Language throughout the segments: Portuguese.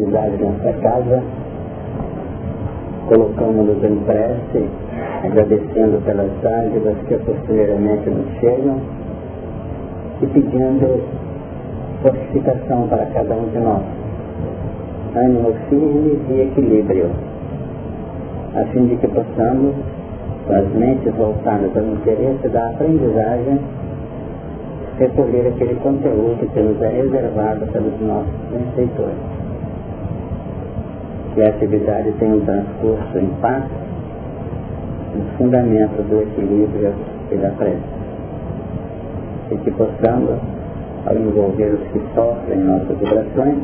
atividade nessa casa, colocamos-nos em prece, agradecendo pelas dádivas que posteriormente nos chegam e pedindo fortificação para cada um de nós, ânimo firme e equilíbrio, a fim de que possamos, com as mentes voltadas ao interesse da aprendizagem, recolher aquele conteúdo que nos é reservado pelos nossos benfeitores. A atividade tenha um transcurso em paz, no fundamento do equilíbrio da prece. E que possamos, ao envolver os que sofrem nossas vibrações,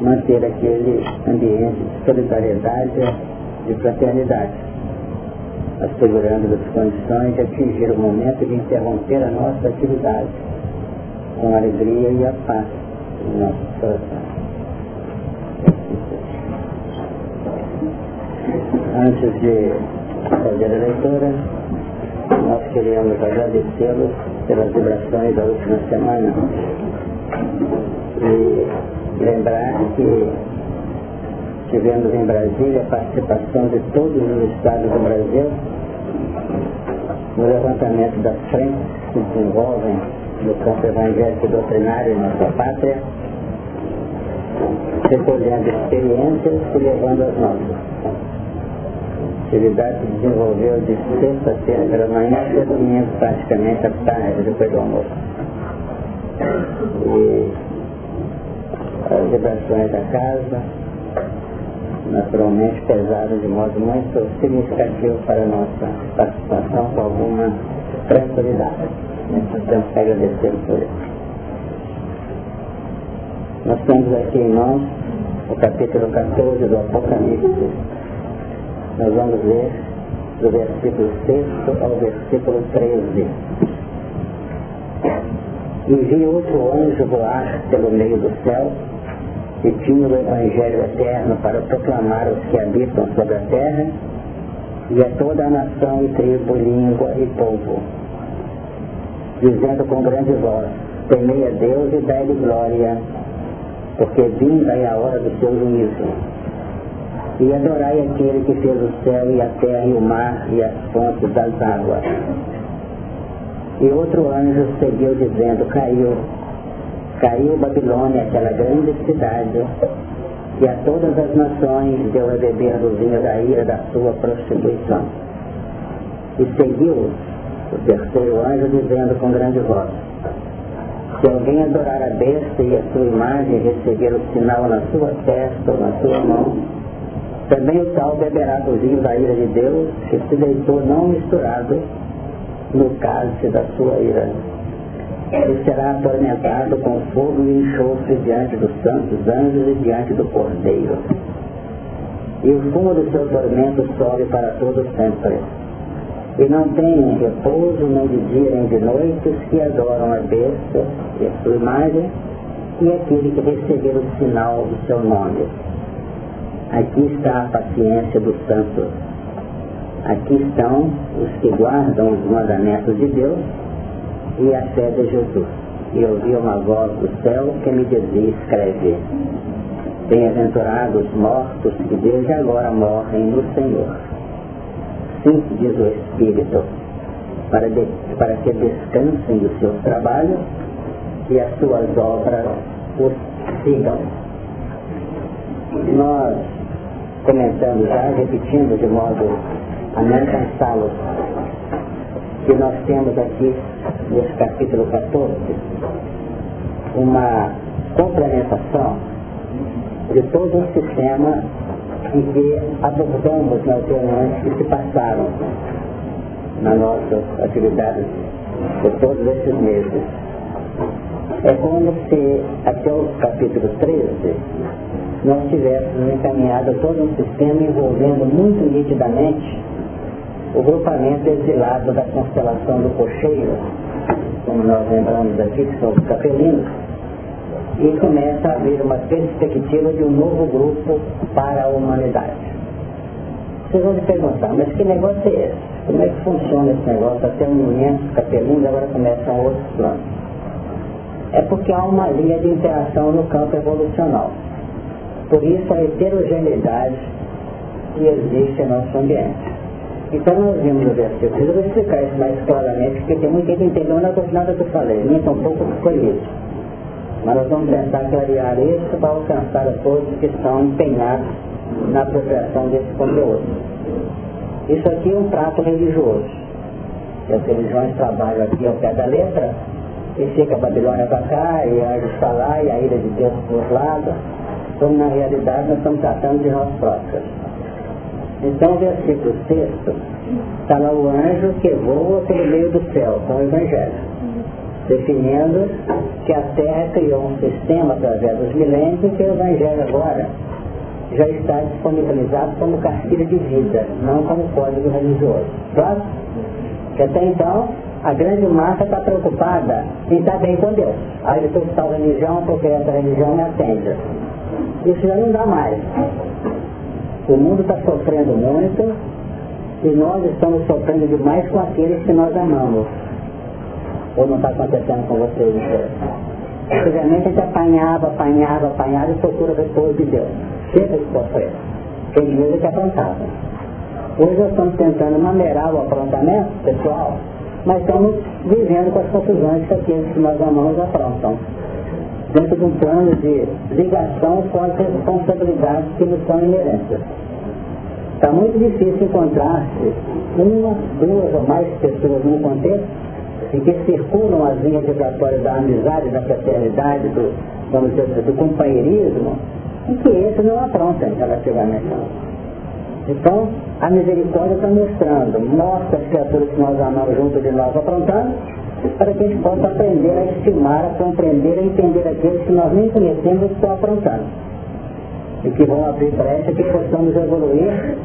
manter aquele ambiente de solidariedade e fraternidade assegurando as condições de atingir o momento de interromper a nossa atividade com a alegria e a paz no nosso coração. Antes de fazer a leitura, nós queremos agradecê-los pelas vibrações da última semana e lembrar que tivemos em Brasília a participação de todos os estados do Brasil no levantamento das frentes que desenvolvem no campo evangélico e doutrinário em nossa pátria, recolhendo experiências e levando as nossas. Atividade se desenvolveu de sexta-feira pela manhã até domingo, praticamente à tarde, depois do almoço. E as vibrações da casa, naturalmente pesadas de modo muito significativo para a nossa participação com alguma tranquilidade. Nós temos que agradecer por isso. Nós temos aqui em nós o capítulo 14 do Apocalipse. Nós vamos ler do versículo 6 ao versículo 13. E vi outro anjo voar pelo meio do céu que tinha o Evangelho eterno para proclamar os que habitam sobre a terra e a toda a nação e tribo, língua e povo, dizendo com grande voz, temei a Deus e dai-lhe glória, porque vinda é a hora do seu juízo. E adorai aquele que fez o céu e a terra e o mar e as fontes das águas. E outro anjo seguiu dizendo, caiu, Caiu Babilônia, aquela grande cidade, e a todas as nações deu a beber do vinho da ira da sua prostituição. E seguiu o terceiro anjo dizendo com grande voz, se alguém adorar a besta e a sua imagem receber o sinal na sua testa ou na sua mão, também o tal beberá do vinho da ira de Deus, que se deitou não misturado no cálice da sua ira ele será atormentado com fogo e enxofre diante dos santos anjos e diante do Cordeiro. E o fumo do seu tormento sobe para todo sempre. E não tem repouso nem de dia nem de noite os que adoram a besta e a sua imagem e aquele que receber o sinal do seu nome. Aqui está a paciência dos santos. Aqui estão os que guardam os mandamentos de Deus e a fé de Jesus. E ouvi uma voz do céu que me dizia, escreve, Bem-aventurados mortos que desde agora morrem no Senhor. Sim, diz o Espírito, para, de, para que descansem do seu trabalho e as suas obras os sigam. Nós comentamos já, repetindo de modo a não cansá-los, que nós temos aqui nesse capítulo 14, uma complementação de todo um sistema em que abordamos nas reuniões que se passaram nas nossas atividades por todos esses meses. É como se até o capítulo 13 nós tivéssemos encaminhado todo um sistema envolvendo muito nitidamente o grupamento exilado da constelação do cocheiro, como nós lembramos aqui, que são os capelinos, e começa a haver uma perspectiva de um novo grupo para a humanidade. Vocês vão se perguntar, mas que negócio é esse? Como é que funciona esse negócio? Até um momento, capelinos, agora começam outros planos. É porque há uma linha de interação no campo evolucional. Por isso a heterogeneidade que existe em nosso ambiente. Então nós vimos o versículo. Eu vou explicar isso mais claramente, porque tem muita gente que entendeu nada, nada que eu falei, nem tão pouco foi isso. Mas nós vamos tentar clarear isso para alcançar a todos que estão empenhados na apropriação desse conteúdo. Isso aqui é um prato religioso. As religiões trabalham aqui ao pé da letra, e fica a Babilônia para cá, e a Anjos para lá, e a ira de Deus para os lados, quando na realidade nós estamos tratando de nós próprios. Então, versículo 6 está lá o anjo que voa pelo meio do céu, com o Evangelho, definindo que a Terra criou um sistema através dos milênios e que o Evangelho agora já está disponibilizado como cartilha de vida, não como código religioso. Claro? Que até então, a grande massa está preocupada em estar bem com Deus. Aí depois tal religião, porque essa religião me atende. Isso já não dá mais. O mundo está sofrendo muito e nós estamos sofrendo demais com aqueles que nós amamos. Ou não está acontecendo com vocês? Antigamente a gente apanhava, apanhava, apanhava e procura depois de Deus. Sempre que sofrer. Tem vezes que aprontava. Hoje nós estamos tentando maneirar o aprontamento pessoal, mas estamos vivendo com as confusões que aqueles que nós amamos aprontam dentro de um plano de ligação com as responsabilidades que nos são inerentes. Está muito difícil encontrar-se uma, duas ou mais pessoas num contexto em que circulam as linhas vibratórias da amizade, da fraternidade, do, vamos dizer, do companheirismo, e que esses não aprontam relativamente. Então, a misericórdia está mostrando, mostra as criaturas que nós amamos junto de nós aprontando, para que a gente possa aprender a estimar, a compreender, a entender aqueles que nós nem conhecemos e estão aprontando. E que vão abrir brecha que possamos evoluir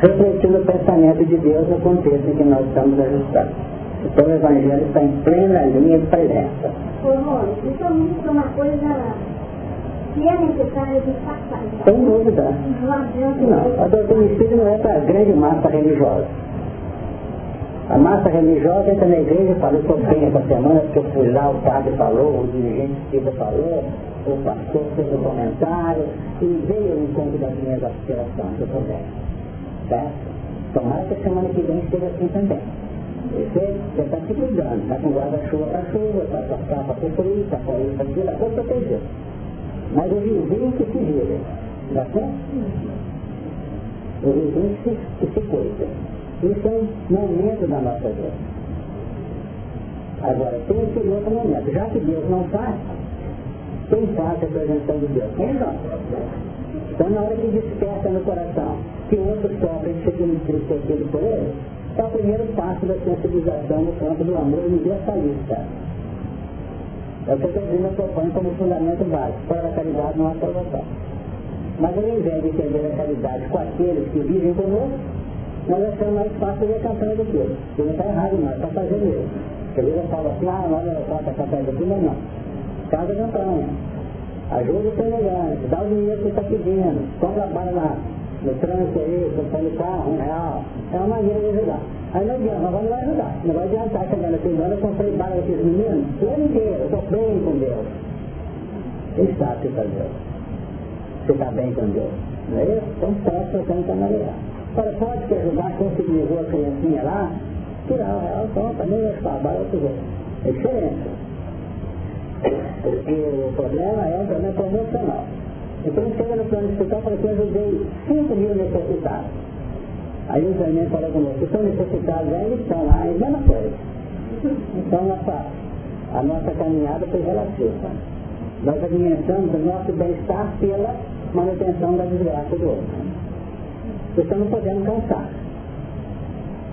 refletindo o pensamento de Deus no contexto em que nós estamos ajustados. Então o Evangelho está em plena linha de presença. Ô, Rômulo, isso é uma coisa é necessária de passar. Sem dúvida. Não, a doutrina espírita não é para a grande massa religiosa. A massa religiosa entra na igreja e fala, eu estou bem essa semana porque eu fui lá, o padre falou, o dirigente espírita falou, o pastor fez um comentário e veio ao encontro das minhas aspirações, eu estou bem. Certo? Tomara que a semana que vem esteja assim também. Você está se cuidando, está com guarda-chuva para chuva, está com capa para frio, está com isso, aquilo, para proteger. Mas o que se vira, tá certo? O vizinho que que se cuida. Isso é um momento da nossa vida. Agora, tem esse outro momento. Já que Deus não faz, quem faz a representação de Deus? Quem não? Então, na hora que desperta no coração que o outro sofre e fica entristecido por ele, é o primeiro passo da sensibilização no campo do amor universalista. É o que eu dizendo, eu proponho como fundamento básico. Fora da caridade não há. Mas ao invés de entender a caridade com aqueles que vivem conosco, nós achamos mais fácil ler a campanha do que Porque não está errado não, está fazendo isso. Vezes eu falo assim, ah, nós não faço a campanha do mas não. Faz a campanha. Ajuda o semelhante, dá o dinheiro que está pedindo, compra a bala no trânsito aí, você no carro, um real. É uma maneira de ajudar. Aí não adianta, vamos lá ajudar. Não vai adiantar chegando aqui agora, eu comprei bala aqui meninos, o ano inteiro, estou bem com Deus. Quem sabe que está Deus? Você está bem com Deus. Não é isso? Então presta atenção para avaliar. Agora pode te ajudar, sensibilizou a criancinha lá, tirar o real, pronto, nem vai ficar bala, outro jeito. É diferente. Porque o problema é um problema promocional. Então chega no plano espiritual e que eu ajudei 5 mil necessitados. Aí o Zé falou conosco, estão necessitados, aí eles estão lá, é a mesma coisa. Então nossa, a nossa caminhada foi relativa. Nós alimentamos o nosso bem-estar pela manutenção da desgraça do outro. Então não podemos cansar.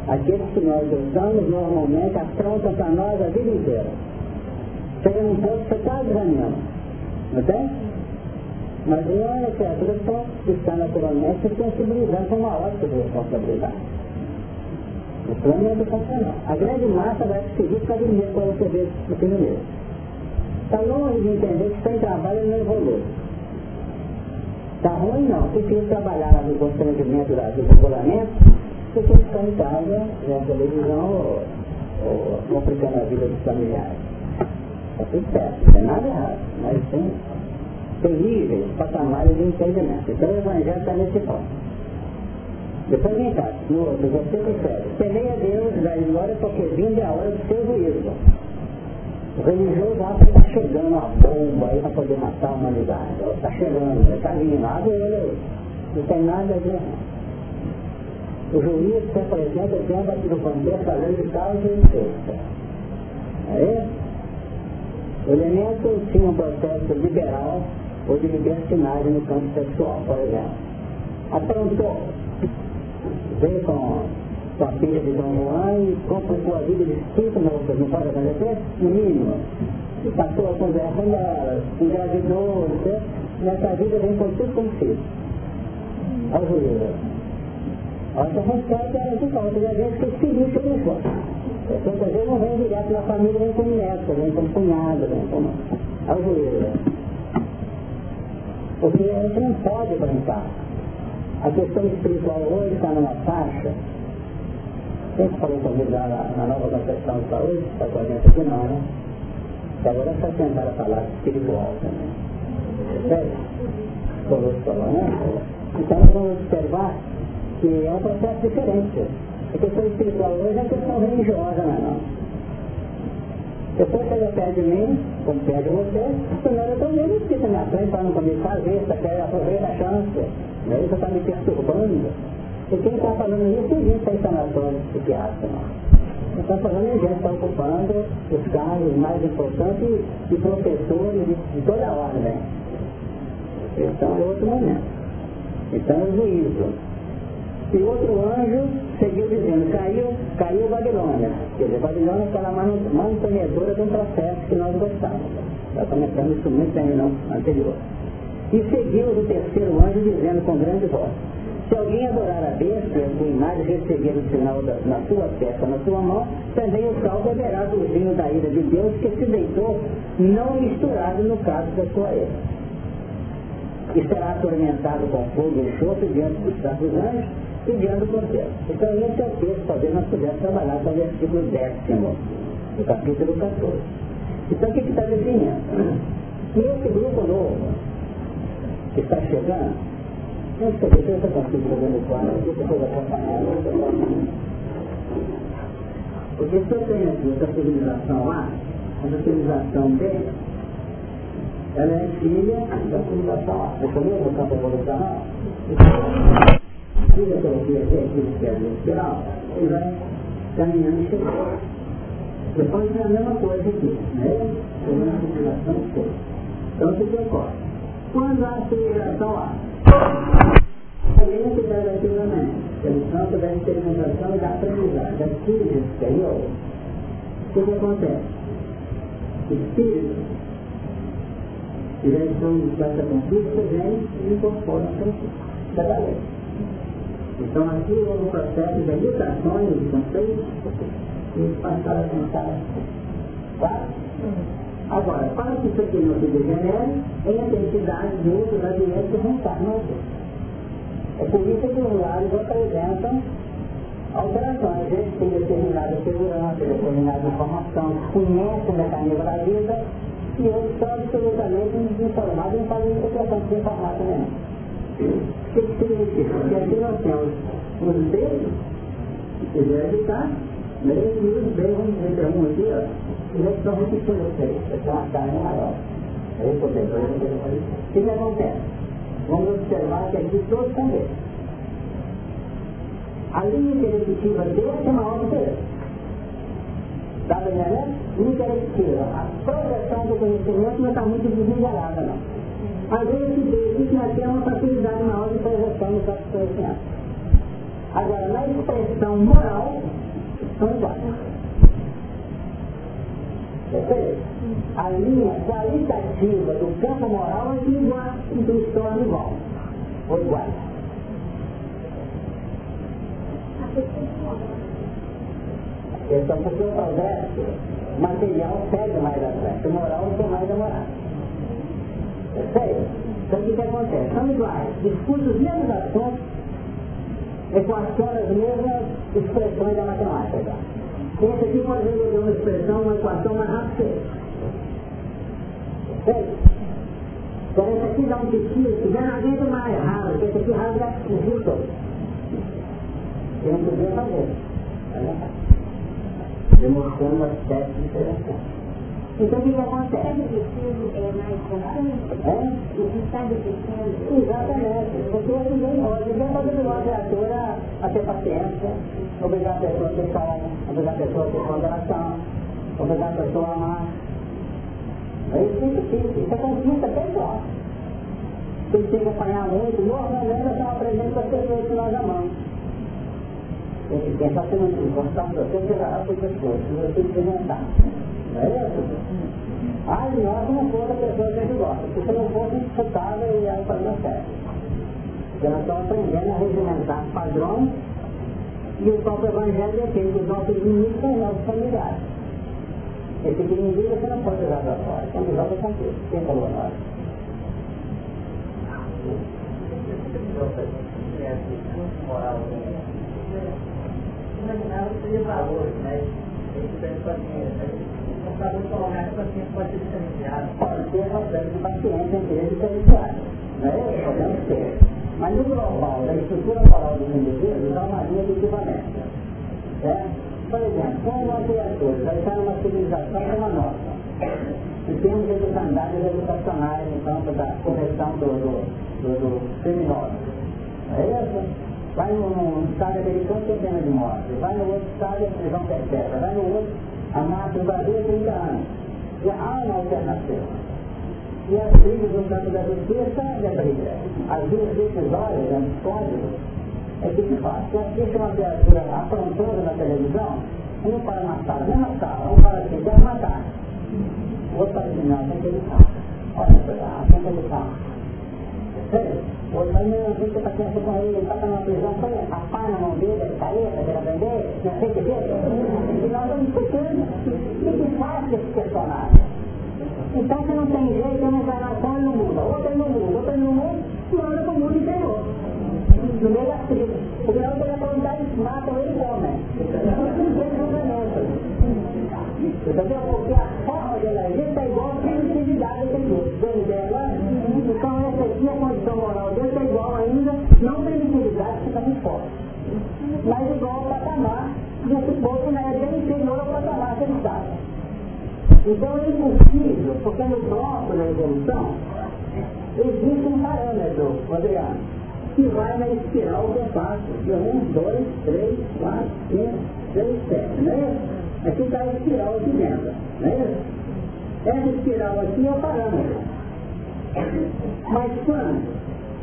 Aqueles que nós usamos normalmente aprontam para nós a vida inteira. Chega num ponto que você está. Não tem? Mas não é que está naturalmente se sensibilizando com uma ótica de responsabilidade. O plano é educacional. A grande massa vai seguir causa do medo para você o que mesmo. Está longe de entender que sem trabalho não evolui. Está ruim não. Prefiro trabalhar no constrangimento do regulamento do que ficar em casa, na televisão ou, complicando a vida dos familiares. Está tudo certo, não tem nada errado. Mas tem tem níveis, patamares de entendimento. Então o Evangelho está nesse ponto. Depois vem cá, no outro, você percebe. A Deus, da glória, porque vindo é a hora do seu juízo. O religioso acha que está chegando uma bomba aí para poder matar a humanidade. Está chegando, está vindo, abre aí. Não tem nada a ver. O juiz se apresenta diante do da lei de causa e efeito. É O elemento tinha um processo liberal ou de libertinagem no campo sexual, por exemplo. Aprontou, veio com, com a filha de Dom Juan e complicou a vida de cinco moças, não pode acontecer? No mínimo. E passou a conversa dela, engravidou, né? nessa vida vem com tudo como filho. Ao juízo. A nossa resposta era de volta, e às vezes que filho que não. Muitas vezes não vem direto na família, vem como neto, vem como cunhado, vem como ajoelho. Porque a gente não pode brincar. A questão espiritual hoje está numa faixa. Sempre falou comigo lá na, na nova concepção de saúde, está com a gente aqui não, né? E agora é só tentar falar espiritual também. Falou, né? Então vamos observar que é um processo diferente. A questão espiritual hoje é questão religiosa, não é não. Depois chega perto de mim, como perto de você, primeiro eu estou vendo isso na frente para não comer fazer, você quer aproveitar a chance. Né? Isso está me perturbando. E quem está falando isso é gente está sanatório psiquiátrico, não. Está falando de gente que está ocupando os cargos mais importantes de professores de, toda a ordem. Então é outro momento. Então é o juízo. E outro anjo seguiu dizendo, caiu, caiu Babilônia. Quer dizer, Babilônia é aquela mantenedora de um processo que nós gostávamos. Já começamos isso muito bem no anterior. E seguiu o terceiro anjo dizendo com grande voz, se alguém adorar a besta e a imagem receber o sinal da, na sua testa, na sua mão, também o tal beberá do vinho da ira de Deus que se deitou, não misturado no caso da sua ira. E será atormentado com fogo e enxofre diante dos santos anjos e diante do cordeiro. Então esse é o texto, talvez nós pudéssemos trabalhar com o versículo décimo, do capítulo 14. Então o que está definindo? E esse grupo novo que está chegando, não sei se eu consigo fazer no quadro aqui, depois acompanhar. Porque se eu tenho aqui essa civilização A, essa civilização B, ela é filha da civilização A. Você lembra o campo evolucional? É ele vai caminhando e chegando. Depois é a mesma coisa aqui, né? Tem uma circulação toda. Então você decorre. Quando há aceleração A, também não se deve ativamente. Seleção da experimentação e da aprendizagem. Da crise exterior. O que, acontece? Espírito, que já estão dessa conquista, vem e incorporam a conquista da lei. Então aqui houve um processo de mutações de conceitos e passaram a pensar. Tá? Agora, para que isso aqui não se degenere, entre entidades de outros ambientes que reencarnam É por isso que os lares apresentam alterações. Eles têm determinada segurança, determinada informação, conhecem o mecanismo da vida e outros são absolutamente desinformados e não fazem interpretação de informar também. O que, que significa? Porque aqui nós temos os dedos, que estar, meio que os dedos, vamos dizer, um aqui, ó, eles estão repetindo vocês, é uma carne maior. Aí, por exemplo, o que, que acontece? Vamos observar que aqui todos são dedos. A linha interruptiva desse é maior do que esse. Está entendendo? Interruptiva. A projeção do conhecimento não está muito desnivelada, não. Às vezes isso nós temos uma facilidade maior de projeção no próprio conhecimento. Agora, na expressão moral, são iguais. Percebe? A linha qualitativa do campo moral é igual, intuição igual. Ou igual. Então, porque o progresso material segue mais frente, o moral tem mais demorado. Então o que, que acontece? São iguais, discutem os mesmos assuntos, equacionam as mesmas expressões da matemática. Esse aqui pode resolver uma expressão, uma equação mais rápido que Sério? Então esse aqui dá um tecido que geralmente é mais raro, porque esse aqui rasga o todo. Eu não podia fazer. Demonstrando as técnicas então o que, que acontece? Que é mais constante? É? O que descendo? Exatamente. Porque ninguém pode, ninguém pode obrigar a criatura a ter paciência, obrigar a pessoa a ter calma, obrigar a pessoa a ter ponderação, obrigar a pessoa a amar. É isso que é difícil, isso é conquista pessoal. Tem que apanhar muito, normalmente estão aprendendo com as pessoas que nós amamos. Tem que pensar que não gostar de você, que vai por pessoas, se você experimentar. É isso? Ah, nós não fosse a pessoa que a gente gosta. Se não fosse escutável e aí fazia certo. Porque nós estamos aprendendo a regimentar padrões e o próprio Evangelho é aquele que os nossos inimigos são nossos familiares. Esse que inimigo você não pode usar para fora. Então joga com tudo. Quem falou nós? Imaginava que seria valor, mas esse pensamento, para não colocar que o paciente pode ser diferenciado. Pode ter bastante de paciência entre eles diferenciados. Não é? Podemos ter. Mas no global, da estrutura moral dos indivíduos, há uma linha de equivalência. É? Por exemplo, como uma criatura vai estar numa civilização como a nossa, e temos desigualdades educacionais no campo da correção do, do, do, do criminoso. É isso? Vai num estado americano tem pena de morte, vai no outro estado é prisão perpétua, vai no outro a máquina do Brasil 30 anos. E há uma alternativa. E as brigas no campo da justiça é briga. As duas decisórias, os códigos, é que se faz. Se assiste uma criatura afrontosa na televisão, um para matar, não matar, um para assim, quer matar. O outro para assim, não, tem que evitar. Olha, tem que evitar. O outro vai, não, ter paciência com ele, ele está numa prisão, põe a pá na mão dele, a careta, para aprender, não sei o que ver. E nós vamos discutindo. O que faz esse personagem? Então, se não tem jeito, uma encarnação ele não muda, outra ele não muda, outra ele não muda, e anda para o mundo interior. No meio das tribos. Porque não tem a vontade, matam ele e comem. Entendeu? Porque a forma de eleger é igual a primitividade daquele outro. Deu ideia condição moral dele é igual ainda, não primitividade, que está muito forte. Mas igual ao patamar desse povo, né? É bem inferior ao patamar que ele está. Então é impossível, porque no bloco da evolução existe um parâmetro, Adriano, que vai na espiral eu faço. De um, dois, três, quatro, cinco, seis, sete, não é isso? Aqui está a espiral aqui dentro, não é isso? Essa espiral aqui é o parâmetro. Mas quando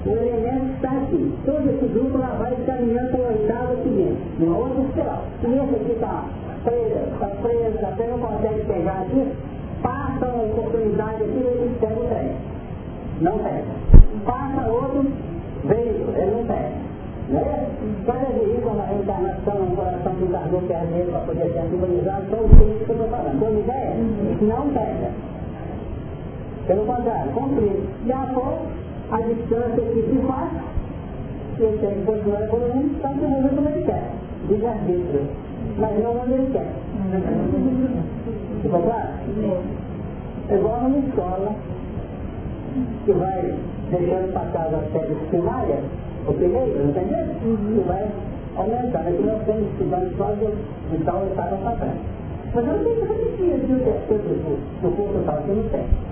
o elemento está aqui, todo esse grupo lá vai caminhando para o oitavo seguinte, numa outra espiral. E esse aqui está presa, está presa, até não consegue pegar aqui, passa uma oportunidade aqui ele pega o trem. Não pega. Passa outro veio, ele não pega. Né? Cada vez uma reencarnação, um coração que encarnou que é para poder ser simbolizado, são os que eu estou falando. Tem ideia? Não pega. Pelo contrário, cumprir. E após a distância que se faz, ele tem que continuar evoluindo, está evoluindo como ele quer. De arbítrio. Mas não onde ele quer. Ficou claro? É igual numa escola que vai deixando passar as séries primárias, o primeiro, entendeu? Que vai aumentando. Aqui nós temos estudando só de, de tal etapa para trás. Mas eu não tenho que repetir aqui o curso tal, que não tem.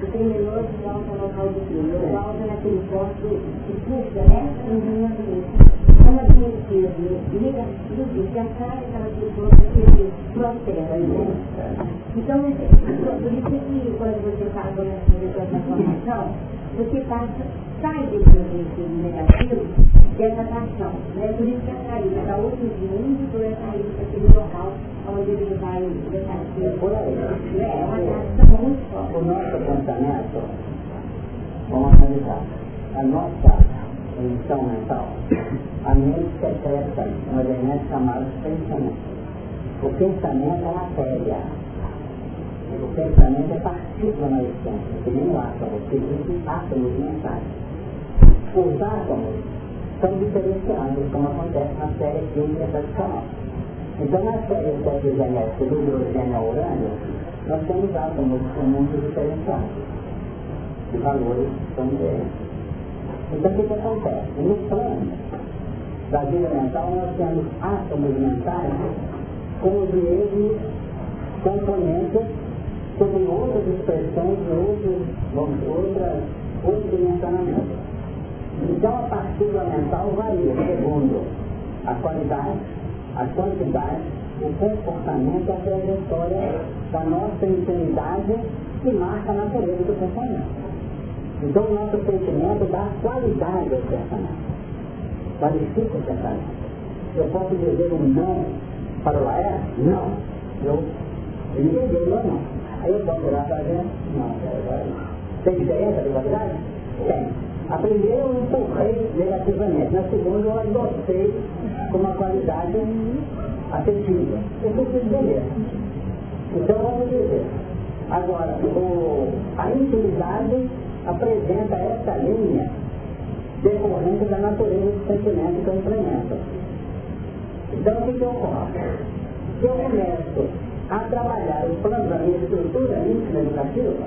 O criminoso volta ao local do crime, volta naquele posto de fuga, né? Como a gente liga tudo, que a cara estava de posto que prospera, né? Então, por isso que quando você fala dessa transformação, você passa, sai desse ambiente negativo dessa paixão. Né? Por isso que a saída da outro mundo foi a saída daquele local onde ele vai deixar de ser. Por aí. É uma atração muito forte. O nosso pensamento, vamos analisar, a nossa condição mental, a mente secreta um elemento chamado pensamento. O pensamento é matéria. O pensamento é partícula na essência, que nem o átomo, que existem átomos mentais. Os átomos são diferenciados, como acontece na série química tradicional. Então, na série série genética do hidrogênio ao urânio, nós temos átomos com mundos diferenciados, de valores são diferentes. Então, o que, que acontece? No plano da vida mental, nós temos átomos mentais com os mesmos componentes sob outras expressões, outros, outras, outros dimensionamentos. Então, a partícula mental varia segundo a qualidade, a quantidade, o comportamento, a trajetória da nossa intimidade que marca a natureza do pensamento. Então o nosso sentimento dá qualidade ao pensamento. Qualifica o pensamento. Eu posso dizer um não para o Laé? Não. Eu, ele entendeu, não, não. Aí eu posso virar para dentro? Não, agora. Tem diferença de qualidade? Tem. A primeira eu empurrei negativamente. Na segunda eu adotei com uma qualidade afetiva. Eu preciso entender. Então vamos dizer. Agora, o, a intimidade apresenta essa linha decorrente da natureza do sentimento que eu implemento. Então, o que, que ocorre? Se eu começo a trabalhar o plano da minha estrutura íntima educativa,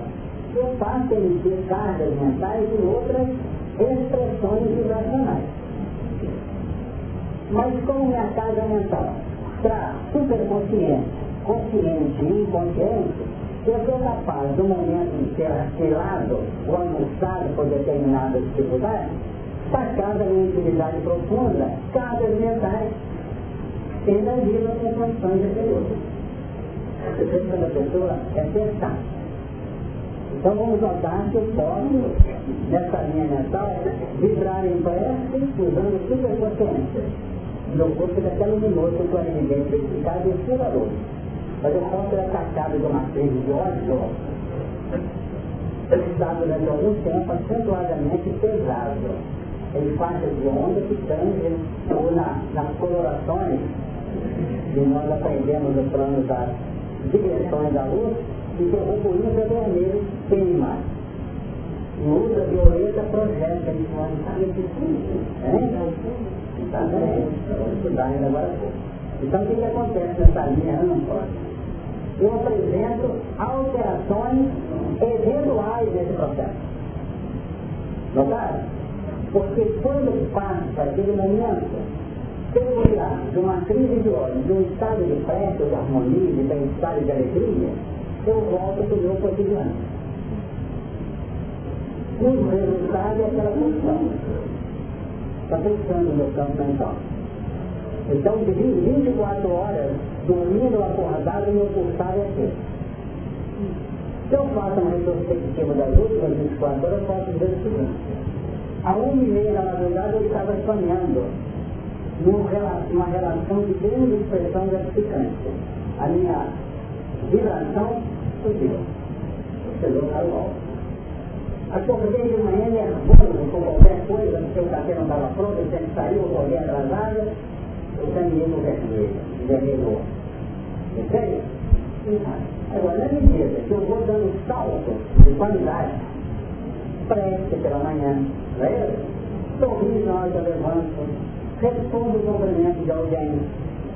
eu faço emitir cargas mentais e outras expressões vibracionais. Mas como minha carga mental para superconsciente, consciente e inconsciente, eu sou capaz, no momento de ser assilado ou almoçado por determinadas dificuldades, sacar da minha intimidade profunda cargas mentais tendo agido com condições anteriores. A questão da pessoa é testar. Então vamos notar que eu posso, nessa linha mental, vibrar em prece usando superpotência. Meu corpo fica até luminoso a evidência eficaz e curador mas eu posso ser atacado de uma crise de ódio, está durante algum tempo acentuadamente pesado. Ele faz de onda que tangem ou na, nas colorações, e nós aprendemos no plano das direções da luz, e que o ultravermelho queima. E o ultravioleta projeta em cima de agora Então o que, que acontece nessa linha? Eu apresento alterações eventuais nesse processo. Notaram? Porque quando passa aquele momento, de uma crise de ódio, de um estado de pressa, de harmonia, de bem-estar e de alegria, eu volto para o meu cotidiano. E o resultado é aquela função. Está pensando no meu campo mental. Então, de 24 horas, dormindo acordado, meu pulsar é assim. Se eu faço uma retrospectiva das últimas 24 horas, eu posso dizer o seguinte. A uma e meia da madrugada, eu estava sonhando numa relação de expressão gratificante. A minha vibração subiu. Chegou para o alto. Acordei de manhã nervoso com qualquer coisa, porque o café não estava pronto, eu que sair, eu acordei atrasada, o caminho vermelho, vermelho. Entende? Agora, na medida que eu vou dando salto de qualidade, preste pela manhã, não é Sorri na hora que eu levanto, respondo o cumprimento de alguém.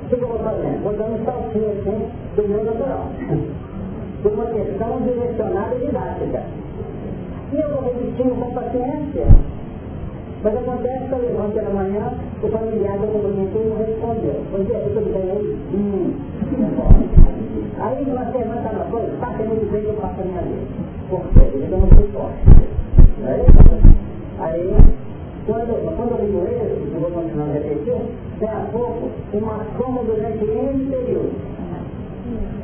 O que eu vou fazendo? Vou dando saltinho assim do meu natural. Por uma questão direcionada e didática. E eu vou repetindo com paciência mas acontece que eu levanto pela manhã, o familiar cumprimentou e não respondeu. Bom dia, tudo bem aí? Hum. Aí uma semana está na coisa, está muito bem que eu faço a minha vida. Por quê? Ele não se forte. Aí, quando, quando eu digo isso, eu vou continuar a daí a pouco, uma soma durante N período.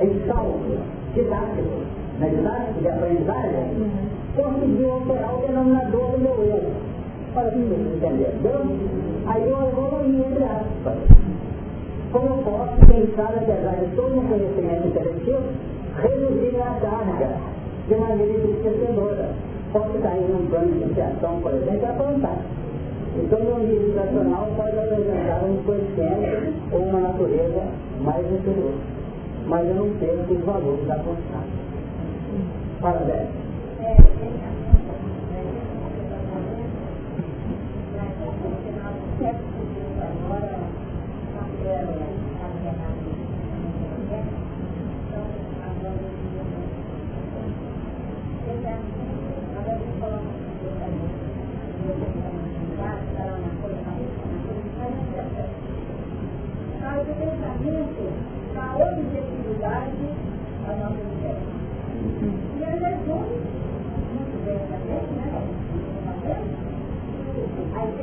Em salto, didático, na didática de aprendizagem, conseguiu alterar o denominador do meu erro para que você entendeu? Aí eu evoluí entre aspas. Como eu posso pensar, apesar de todo o conhecimento intelectivo, reduzir a carga de maneira enriquecedora. Posso cair num plano de iniciação, por exemplo, e aprontar. Então, no nível vibracional pode apresentar um coeficiente ou uma natureza mais inferior. Mas eu não perco os valores da constante. Parabéns.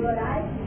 override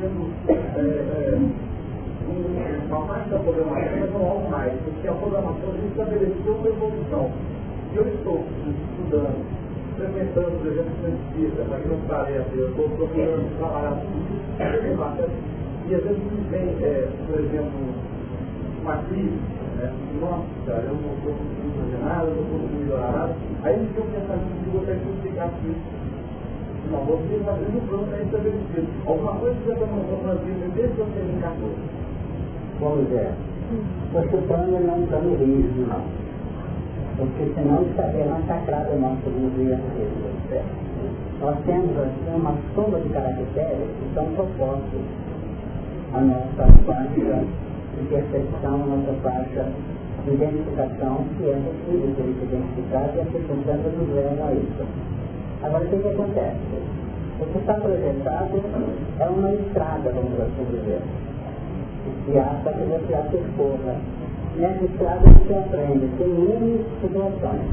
temos é, é, uma parte da programação não algo mais, porque a programação estabeleceu uma evolução. E Eu estou estudando, experimentando, por exemplo, cientista, mas não tarefa, eu estou procurando trabalhar tudo isso, e às vezes me vem, é, por exemplo, uma crise, né? nossa, cara, eu não estou conseguindo fazer nada, eu não estou conseguindo melhorar nada, aí me vem um pensamento de vou ter que explicar tudo isso ver. Você plano não está no rígido, não. Porque senão está é massacrado o nosso governo. Nós temos assim, uma soma de caracteres que são propostos à nossa faixa de percepção, à nossa faixa de identificação, que é possível ser identificado e a circunstância nos leva a isso. Agora, o que, que acontece? O que está projetado é uma estrada, vamos assim dizer. E há para que você a percorra. Nessa estrada você aprende, tem N situações.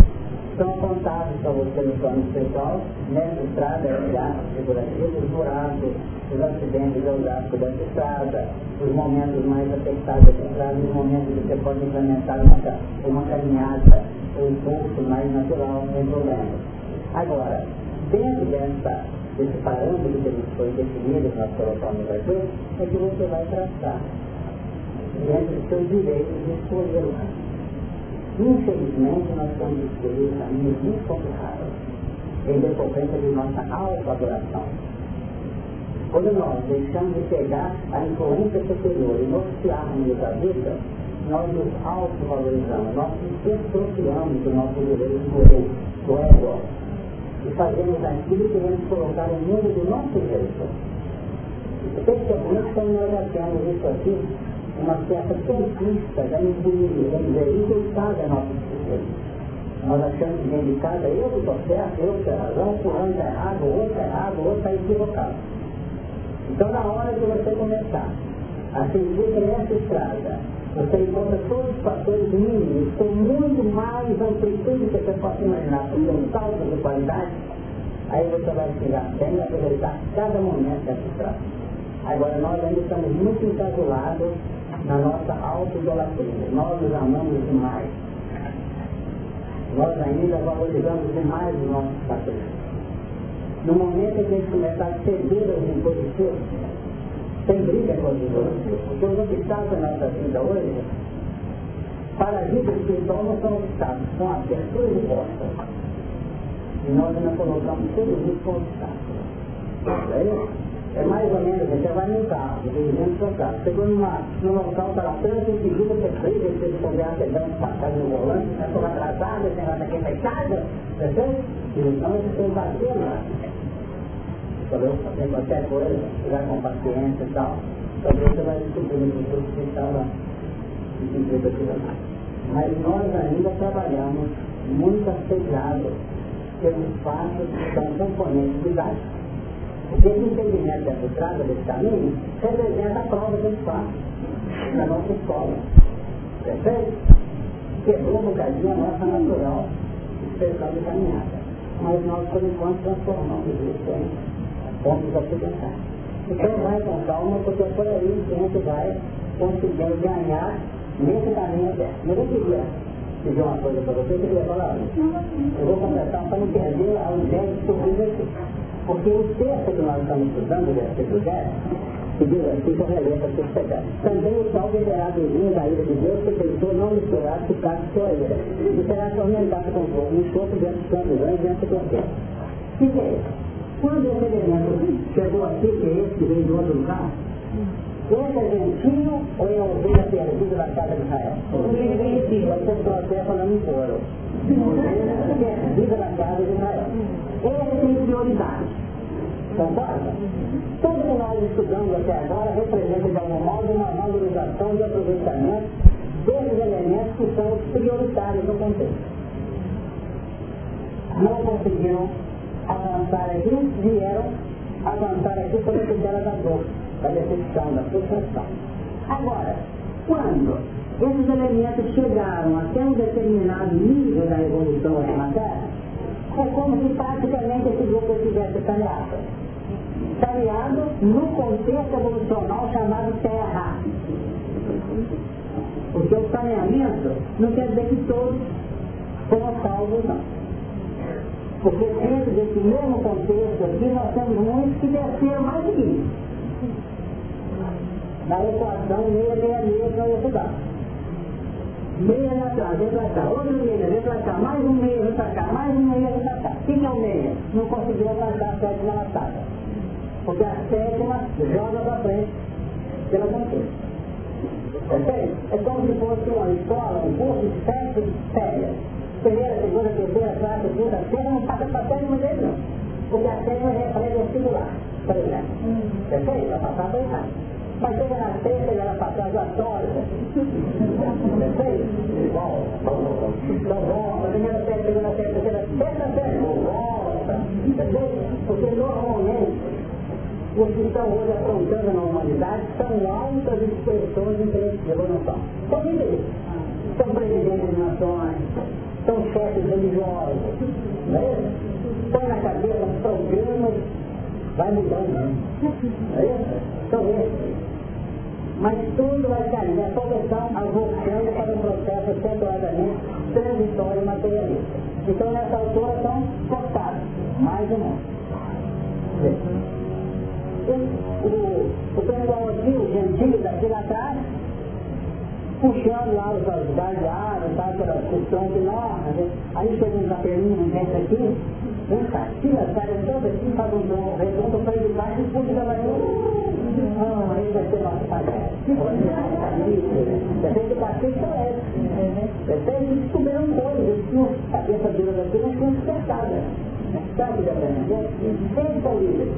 São apontados para você no plano espiritual, nessa estrada, é figurativo, os buracos, os acidentes geográficos dessa estrada, os momentos mais afetados dessa estrada, os momentos que você pode implementar uma, uma caminhada, um impulso mais natural, sem problema. Agora, dentro dessa, desse parâmetro que foi definido, que nós colocamos aqui, é que você vai traçar dentro dos seus direitos de escolher caminho. Infelizmente, nós estamos escolhendo caminhos complicados, em decorrência de nossa auto-adoração. Quando nós deixamos de pegar a influência superior e nortearmos a vida, nós nos auto-valorizamos, nós nos despropriamos do nosso direito do ego, e fazemos aquilo que queremos colocar o mundo do nosso jeito. Percebemos como nós temos isso aqui, uma certa conquista da injustiça da nossa existência. Nós achamos que dentro de casa, eu estou certo, eu que é razão, fulano está errado, o outro está errado, o outro está equivocado. Então, na hora de você começar a seguir nessa estrada, você encontra todos os fatores mínimos com muito mais amplitude que você possa imaginar, com um salto de qualidade, aí você vai chegar bem e aproveitar cada momento dessa estrada. Agora, nós ainda estamos muito encasulados na nossa auto-idolatria. Nós nos amamos demais. Nós ainda valorizamos demais os nossos patrícios. No momento em que a gente começar a ceder aos impositivos, sem briga com os porque os obstáculos da nossa vida hoje, para a vida espiritual não são obstáculos, são aberturas de portas. E nós ainda colocamos tudo isso como obstáculo. É mais ou menos, você vai num carro, dirigindo seu carro. Chegou numa, num local, está lá tanto impedido, você freia, você poder acender um passagem no volante, está toda atrasada, esse negócio aqui é fechado, entendeu? Então você tem que bater lá. Entendeu? Fazer qualquer coisa, chegar com paciência e tal. Talvez você vai descobrir que você estava impedido aquilo mais. Mas nós ainda trabalhamos muito assediados pelos fatos que são componentes didáticos. Porque esse entendimento estrada, desse caminho, representa a prova que eles fazem na nossa escola. Perfeito? Quebrou um bocadinho a nossa natural expressão de caminhada. Mas nós, por enquanto, transformamos isso em pontos ocidentais. Então vai com calma, porque é por aí que a gente vai conseguir ganhar nesse caminho até. Ninguém queria dizer uma coisa para você, eu queria falar, eu vou completar para não perder a ideia de subir aqui. Porque o texto que nós estamos estudando, versículo 10, que diz assim, que relenta se pegar. Também o sol deverá vir da ira de Deus, que pensou não misturar se caso sua ira. E será atormentado com fogo, um sopro dentro do sangue e dentro do corpo. O que é isso? Quando esse elemento chegou aqui, que é esse que veio de outro lugar, esse é gentio ou é a ovelha perdida na casa de Israel? Você trouxe falando em couro. Perdida na casa de Israel. Esse tem prioridade. Concorda? Tudo que nós estudamos até agora representa de algum modo uma valorização e aproveitamento desses elementos que são os prioritários no contexto. Não conseguiram avançar aqui, vieram avançar aqui pela tutela da dor, da decepção, da frustração. Agora, quando esses elementos chegaram até um determinado nível da evolução da matéria, é como se praticamente esse grupo estivesse tareado. Tareado no contexto evolucional chamado Terra. Porque o saneamento não quer dizer que todos foram salvos, não. Porque dentro desse mesmo contexto aqui, nós temos muitos que desceram mais que isso. Na equação meia, meia, meia, nós estudamos meia na cá, vem pra cá, outro meia, vem pra cá, mais um meia, vem pra cá, mais um meia, vem pra cá. O que é o meia? Não conseguiu alcançar a sétima latada. Porque a sétima joga pra frente pela conquista. Ok? É como se fosse uma escola, um curso de sete férias. Primeira, segunda, terceira, quarta, quinta, sexta, não passa pra sétima dele não. Porque a sétima é pré-vestibular, por exemplo. Perfeito? Vai passar pra errar. Mas chega na sexta e ela passar já torta. Perfeito? Volta. Não volta. Primeira série, segunda série, terceira, terceira série, volta. Perfeito? Porque normalmente os que estão hoje aprontando na humanidade são altas expressões de evolução. São líderes. São presidentes de nações, são chefes religiosos. É isso? Põe na cabeça programas, vai mudando. Não é? São esses mas tudo vai cair na correção avulsando para um processo separadamente transitório materialista. Então, nessa altura, são cortados, mais ou menos. O, o, o pessoal aqui, o gentio daqui lá atrás, puxando lá os guardiados, tá, aquela questão de lá, aí chega um capelinho, um gente aqui, cá, tira a cara toda aqui, faz um redondo para ele baixo e puxa ela ah, aí vai ser nosso palhaço. Depende do cacete é esse. Depende de descobriram coisas, eles tinham cabeça dura daqui, mas tinham despertada. Sabe, depende? Sempre são livres.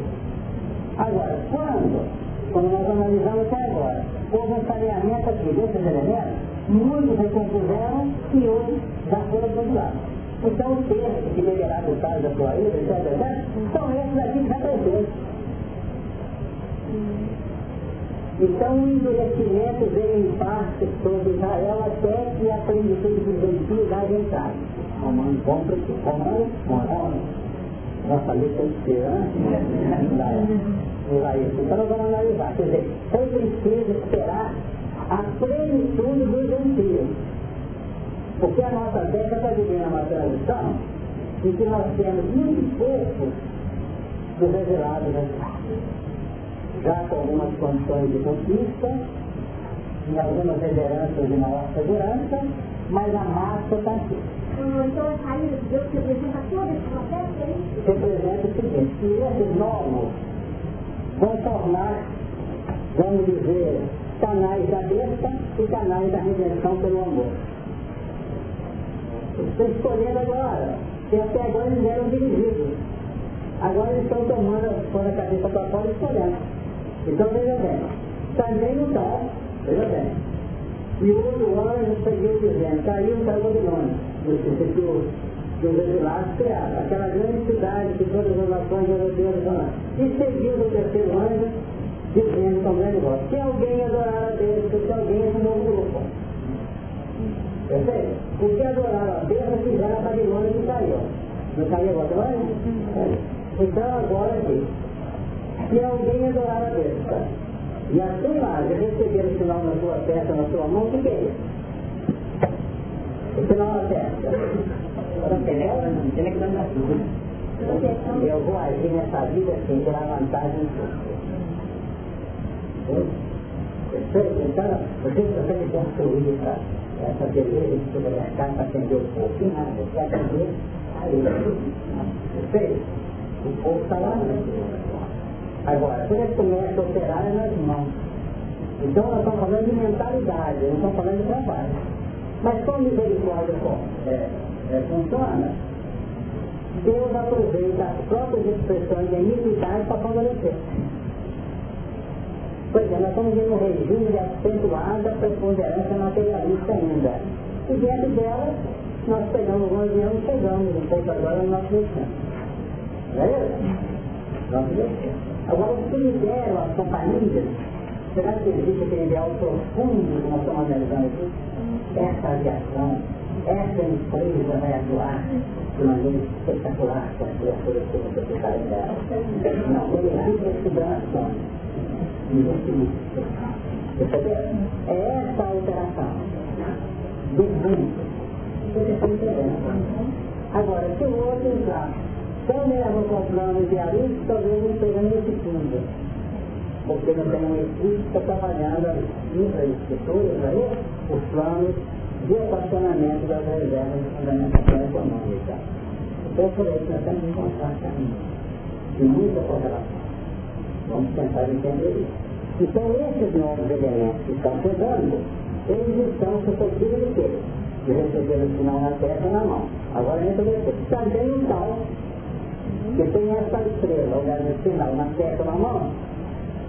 Agora, quando quando nós analisamos até agora, houve um saneamento aqui desses elementos, muitos recompuseram e outros já foram abandonados. Então, o texto que deverá gostar da sua ira, etc., são esses aqui que representam. Então o endurecimento veio em parte sobre Israel até que a plenitude dos gentios entrado. Como encontra que como morão. Nossa letra inteira, Então nós vamos analisar. Quer dizer, foi preciso esperar a plenitude dos gentios. Porque a nossa década está vivendo uma transição em que nós temos muito pouco do revelado né? já com algumas condições de conquista, em algumas lideranças de maior segurança, mas a massa está aqui. Então a saída de Deus representa todo esse processo, isso? Representa o seguinte, que esses novos vão formar, vamos dizer, canais da besta e canais da redenção pelo amor. Estão escolhendo agora, que até agora eles eram dirigidos. Agora eles estão tomando, quando a cabeça para fora, escolhendo. Então veja bem, também não está, veja bem. E o outro anjo seguiu dizendo, caiu para a Babilônia, que os exilados criaram, aquela grande cidade que todas as nações europeias vão. E seguiu o terceiro anjo, dizendo com grande voz, se alguém adorar a Deus, se alguém é um grupo. Perfeito? Porque adoraram a Deus, fizeram a Babilônia que caiu. Não caiu a Babilônia? Então agora aqui, se alguém adorar a Deus, tá? e assim lá, já receberam o sinal na sua testa, na sua mão, o que, que é isso? O sinal na testa. Eu vou agir nessa vida sem ter a vantagem em tudo. Então, você consegue construir essa, beleza de supermercado para atender o povo. E nada, você atender a ele. Perfeito? O povo está lá, né? Agora, quando ele começa a operar é nas mãos. Então nós estamos falando de mentalidade, não estamos falando de trabalho. Mas como misericórdia é, é, funciona, Deus aproveita as próprias expressões de iniquidade para favorecer. Por exemplo, nós estamos em um regime de acentuada preponderância materialista ainda. E dentro dela, nós pegamos um avião e chegamos um pouco agora no nosso destino. Não é? Nosso destino. Agora, o que lideram as companhias, será que existe aquele ideal profundo que nós estamos analisando aqui? Essa aviação, essa empresa vai atuar de maneira espetacular com as criaturas que você precisarem dela. Não, ele fica estudando. Investimento. É essa a alteração do mundo. Agora, se o outro entrar quando ela com planos de alunos, talvez não esteja nesse fundo. Porque não tem uma equipe está trabalhando as infraestruturas aí, os planos de equacionamento das reservas de fundamentação econômica. Então, por isso, nós temos que encontrar caminho de muita correlação. Vamos tentar entender isso. Então, esses novos elementos que estão chegando, eles estão suscetíveis de quê? De receber o sinal na terra na mão. Agora, vai ter também um tal que tem essa estrela, o lugar do sinal, na testa na mão,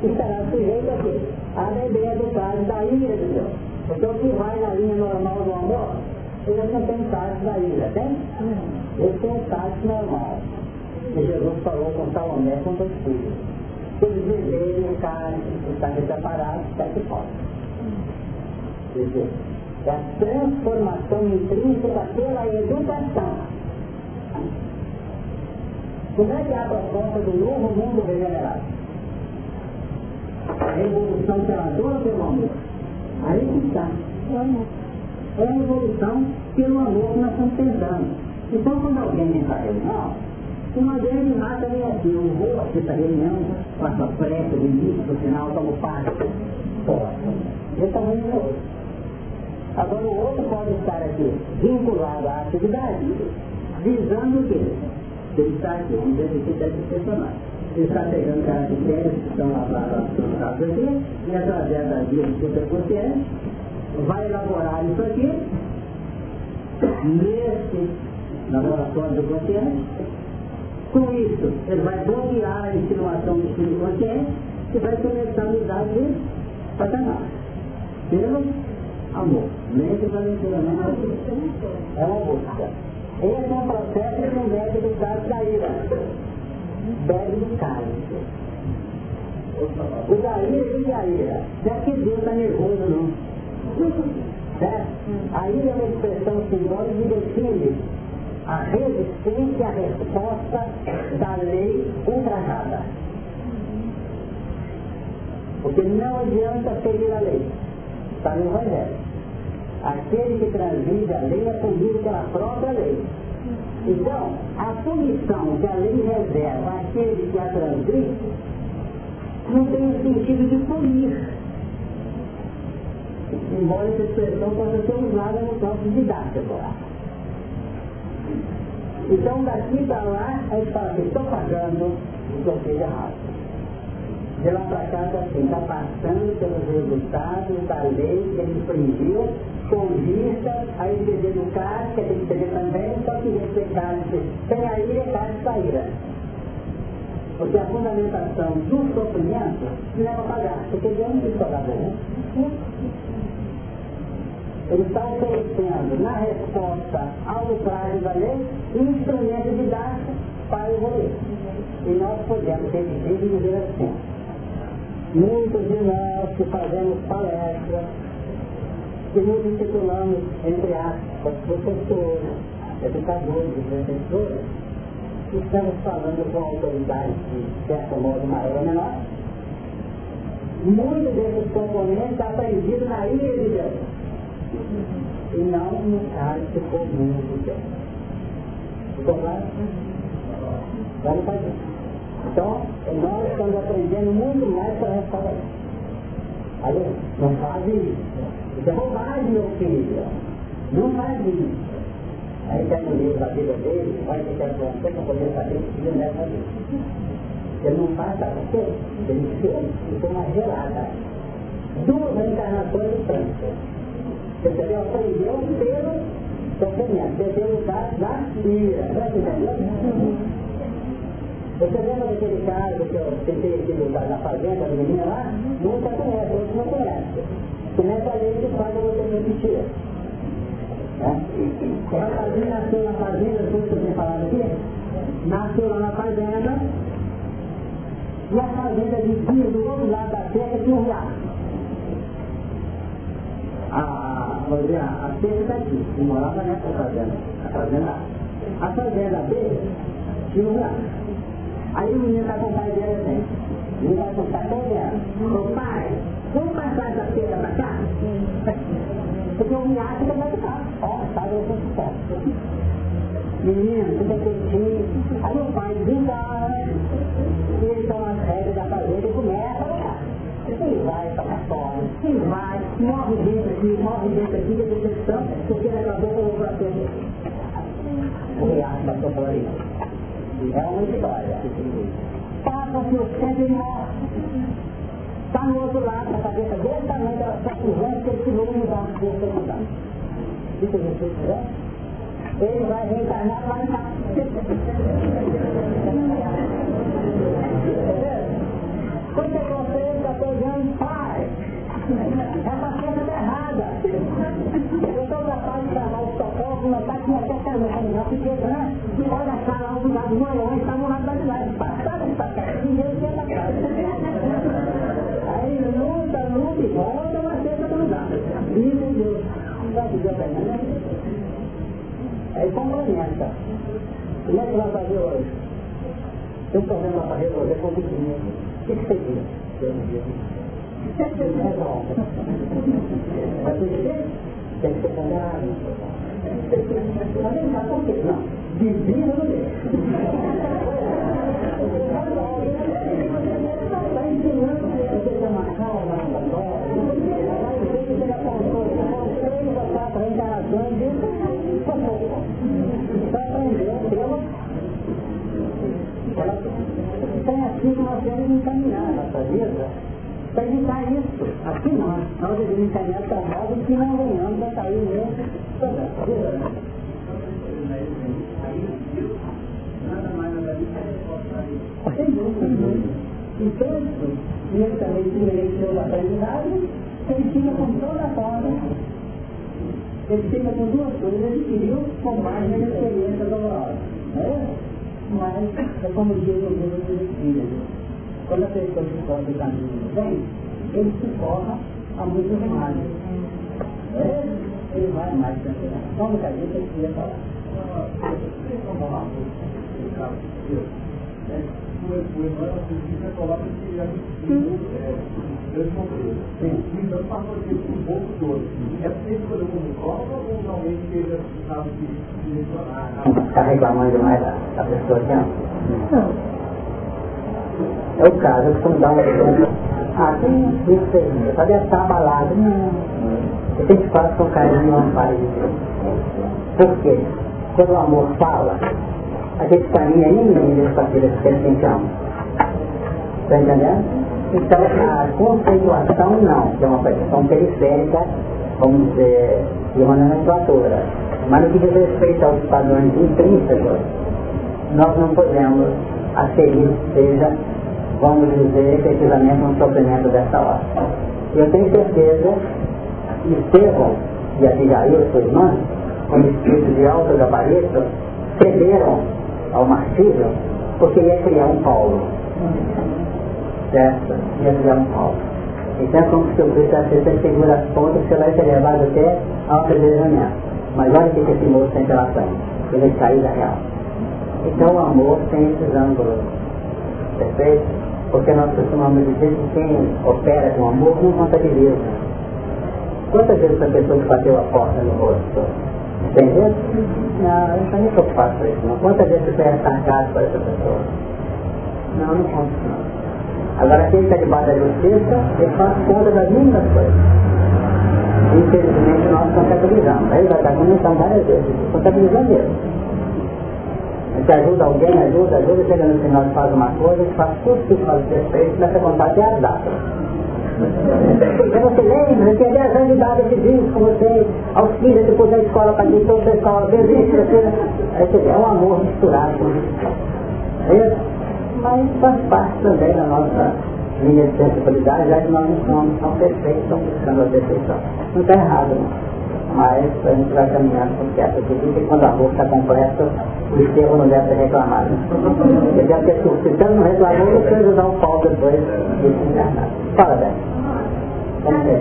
estará sujeito a quê? A ideia do caso da ira de Deus. Porque o que vai na linha normal do amor, ele não tem parte da ira, tem? Ele tem parte normal. Que Jesus falou com Salomé com dois filhos. Se eles viverem em carne, está separado, está que pode. Quer dizer, é a transformação intrínseca pela educação. Como é que abre a porta do novo mundo regenerado? A revolução pela dor pelo amor. Está. É a evolução pelo amor que nós estamos. Então, quando alguém vem para a reunião, uma grande mata vem aqui, eu vou para a reunião, faço a prece do início, do final, tomo parte. Esse tamanho é outro. Agora, o outro pode estar aqui vinculado à atividade, visando o quê? Ele está aqui, vamos ver aqui deve funcionar. Ele está pegando caracteres que estão lavados casos aqui, e através da via de superconsciente, vai elaborar isso aqui, nesse laboratório do consciente. Com isso, ele vai bloquear a insinuação do espírito consciente e vai começar a mudar de patamar. Pelo amor. Mente para mentir, É uma busca. Esse é um processo que não deve do caso Deve do caso. O da ira e a ira. Não é que Deus está nervoso, não. Certo? A ira é uma expressão simbólica que define a resistência à resposta da lei ultrajada. Porque não adianta seguir a lei. Está no Evangelho. Aquele que transgride a lei é punido pela própria lei. Então, a punição que a lei reserva àquele que a transgride não tem o sentido de punir. embora essa expressão possa ser usada no campo didático. Então, daqui para lá, a gente fala assim, estou pagando o que eu fiz errado. De lá para cá, está assim, está passando pelos resultados da lei que ele infringiu, com vista a ele ser educado, que tem que ser também, só que respeitar sem a ira e cai saíra. Porque a fundamentação do sofrimento não é para pagar, porque Deus não quis pagar né? Ele está oferecendo, na resposta ao ultraje da lei, um instrumento didático para evoluir. E nós podemos repetir e dizer assim. Muitos de nós que fazemos palestras, que nos intitulamos, entre aspas, professores, educadores, professores, estamos falando com autoridade de certo modo maior ou menor, muitos desses componentes aprendidos na ilha de Deus e não no cálice comum de Deus. Ficou claro? Vamos fazer. Então, nós estamos aprendendo muito mais para essa Aí, não faz isso. Isso é bobagem, meu filho. Não faz isso. Aí tem um livro da vida dele, vai ter que acontecer para poder saber o que ele deve fazer. Ele não faz, quê? Ele fez, ficou uma gelada. Duas reencarnações de trânsito. Percebeu? Aprendeu pelo sofrimento, pelo lugar da ira. Você? Você lembra daquele caso que eu tentei aqui na fazenda, a menina lá? Nunca conhece, outros não conhecem. Começa a lei que faz a você repetir. O rapazinho nasceu na fazenda, tudo que eu falado aqui, nasceu lá na fazenda, e a fazenda vizinha do outro lado da terra tinha um riacho. A, a, a cerca está aqui, eu morava nessa fazenda, a fazenda A. Fazenda B tinha um riacho. Aí o menino está com o pai dele assim, o menino está com o pai dele, ô pai, vamos passar essa cerca para cá? Porque o riacho vai ficar. Ó, tá dando sucesso. Menino, tudo é quentinho. Aí o pai desliga, e eles estão as regras da fazenda e começa a olhar. Quem vai para fora? Quem vai? Morre dentro aqui, morre dentro aqui, de decepção, porque daqui a pouco eu vou para frente. O riacho passou por ali. É uma história. Passa-se o tempo e morre. Está no outro lado, a cabeça desse tamanho, está cruzando, que ele se não mudar a força mudar. O que você quiser? Ele vai reencarnar lá em casa. Quando você está pegando pai, é uma coisa errada. Eu estou capaz de chamar o socorro, não está com até caneta, não, porque, né? Pode achar lá um lado maior, está no lado da cidade. Passado para cá, ninguém quer para cá. Aí luta, luta e volta, mas sempre para lugar. Isso Deus. Mim, Aí complementa. Como é que vai fazer hoje? Tem um problema para resolver com o vizinho. O que você diz? Resolve. Vai ter que ser? Tem que ser ponderado. Mas vem cá, por quê? Não. Vizinho não deixa. Está ensinando a marcar uma agora. Vai ver que você apontou, conselho da quatro reencarnações de Está aprendendo pela... Então é assim que nós devemos encaminhar a nossa vida para evitar isso. Aqui nós, nós devemos encaminhar tão modo que não venhamos a cair nesse problema. Sem dúvida. Então, ele também tinha eleito a aprendizagem, ele tinha com toda a forma, ele tinha com duas coisas, ele queria com mais uma experiência dolorosa. Né? Mas, é como diz o livro dos Espíritos, quando a pessoa se forma o caminho bem, ele se forma a muitos mais. É? Ele vai mais também. Como que a gente queria falar? Vamos que Deus morreu. Então um pouco. É ou realmente? Está reclamando demais da pessoa aqui, não? É o caso, eu costumo dar uma Ah, tem isso aí, só deve estar abalado. Não. Tem que falar com carinho ao pai de Deus. Por quê? Quando o amor fala, a gente caminha nem ninguém para aquele que a gente ama. Está entendendo? Então, a conceituação não, é uma questão periférica, vamos dizer, de uma nomenclatura. Mas no que diz respeito aos padrões intrínsecos, nós não podemos aferir que seja, vamos dizer, efetivamente um sofrimento dessa hora. Eu tenho certeza que Estevão e Abigail, sua irmã, com espírito de alto gabarito, cederam ao martírio porque ia criar um Paulo. Criar um Paulo. Então, como se o Cristo você segura as pontas, você vai ser levado até ao apedrejamento. Mas olha o que esse moço tem pela frente. Ele sair da real. Então, o amor tem esses ângulos. Perfeito? Porque nós costumamos dizer que quem opera com amor não contabiliza. Quantas vezes a pessoa que bateu a porta no rosto? Vezes? Não, eu não estou preocupado com isso. Não. Quantas vezes você foi atacado por essa pessoa? Não, não conto não. Agora, quem está debaixo da justiça, ele faz conta das mesmas coisas. Infelizmente, nós contabilizamos. Aí já está comentando várias vezes. Contabilizamos mesmo. A gente ajuda alguém, ajuda, ajuda, chega no final e faz uma coisa, faz tudo que pode ser feito, começa a contar até as datas. Porque você lembra, que há 10 anos de idade eu fiz com você, auxilia depois da escola para ir toda a escola, fez isso, você é um amor misturado com isso. É isso? Mas faz parte também da nossa linha de sensibilidade, já que nós não somos tão perfeitos, estamos buscando a perfeição. Não está errado, não. Mas a gente vai caminhando com certa medida e quando a rua está completa, o enterro não deve ser reclamado. Ele deve ter surtido, se não reclamou, não precisa dar um pau depois de se enganar. Fala, Débora. Vamos ver.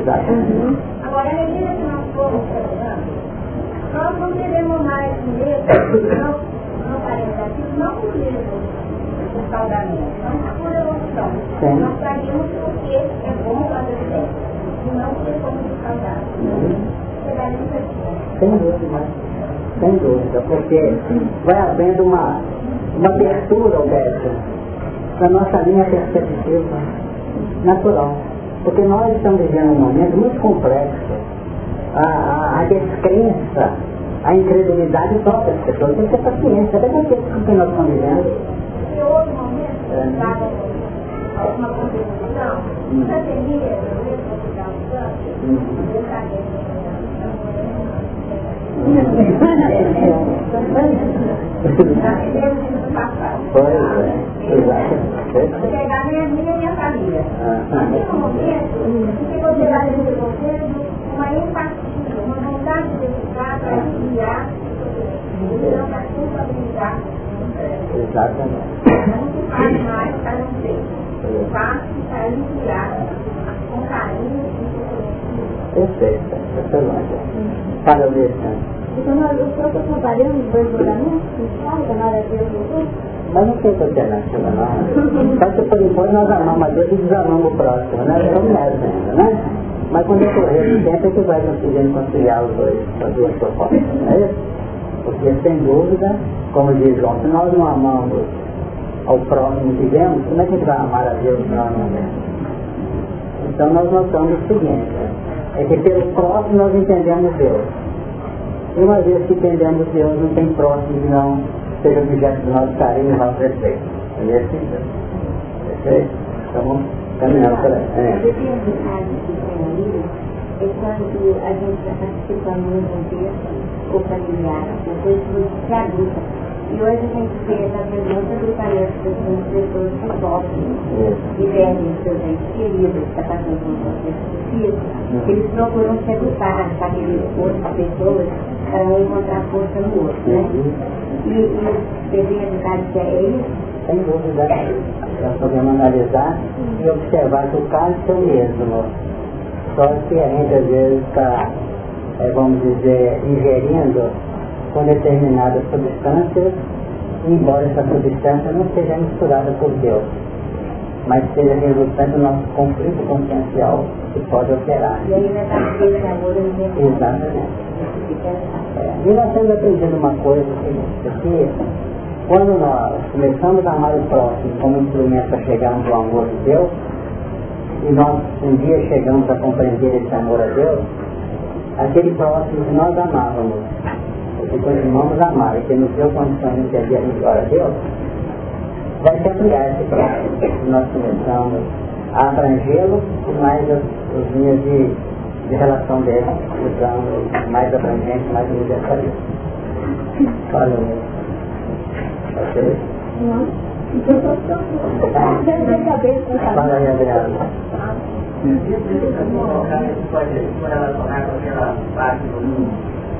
Exato. Uhum. Agora, a medida que nós formos trabalhando, nós não devemos mais medo, não, não parece aqui, não por medo do saudamento, não por evolução. Nós sabemos porque é bom fazer sexo, e não porque somos saudáveis. Sem dúvida, sem dúvida, porque vai havendo uma, uma abertura médico da nossa linha perceptiva natural. Porque nós estamos vivendo um momento muito complexo. A, a, a descrença, a incredulidade toca as pessoas. Tem que ter paciência, até porque com quem nós estamos vivendo. E outro momento, é. uma hum. teria, hum. Pois é, exato. Chegar minha, minha, minha família. Momento, ficou gerado em você uma empatia, uma vontade de educar para guiar, não para culpabilizar. Exatamente. Não se faz mais para não ser. Faz para enviar com carinho e Perfeito, excelente. Para o. Então, estou trabalhando dois julgamentos, não fala nada a Deus, mas não tem alternativa não. Só que por enquanto nós amamos a Deus e desamamos o próximo, né? Estamos nessa ainda, né? Mas quando eu correr o tempo é que vai conseguir conciliar os dois, as duas propostas, não é isso? Porque sem dúvida, como diz João, se nós não amamos ao próximo que vemos, como é que a gente vai amar a Deus se nós não vemos? Então nós notamos o seguinte, é que pelo próximo nós entendemos Deus. E uma vez que entendemos Deus, não tem próximo que não seja objeto do nosso carinho e do nosso respeito. E assim, perfeito? Estamos caminhando por aí. É. É quando a gente está participando de um contexto ou familiar, ou que se adulta. E hoje a gente vê essa presença do palestra das pessoas que sofrem e perdem seus entes queridos, que está passando por um processo difícil, eles procuram se educar, sabe, outras pessoas para não encontrar força no outro, né? E, e deveria educar que é ele? Sem dúvida. Nós podemos analisar e observar que o caso é o mesmo. Só que a gente às vezes está, é, vamos dizer, ingerindo com determinadas substâncias, embora essa substância não seja misturada por Deus, mas seja resultante do nosso conflito consciencial que pode operar. E aí estar cheio de amor Exatamente. E nós temos aprendido uma coisa, porque quando nós começamos a amar o próximo como instrumento para chegarmos ao amor de Deus, e nós um dia chegamos a compreender esse amor a Deus, aquele próximo que nós amávamos, que continuamos a amar e que nos deu condições de entender melhor a Deus, vai se ampliar esse próximo. Nós começamos a abrangê-lo e mais as, as linhas de, de relação dele, usando mais abrangente, mais universalista. Fala, você. Fala aí, Adriana. Pode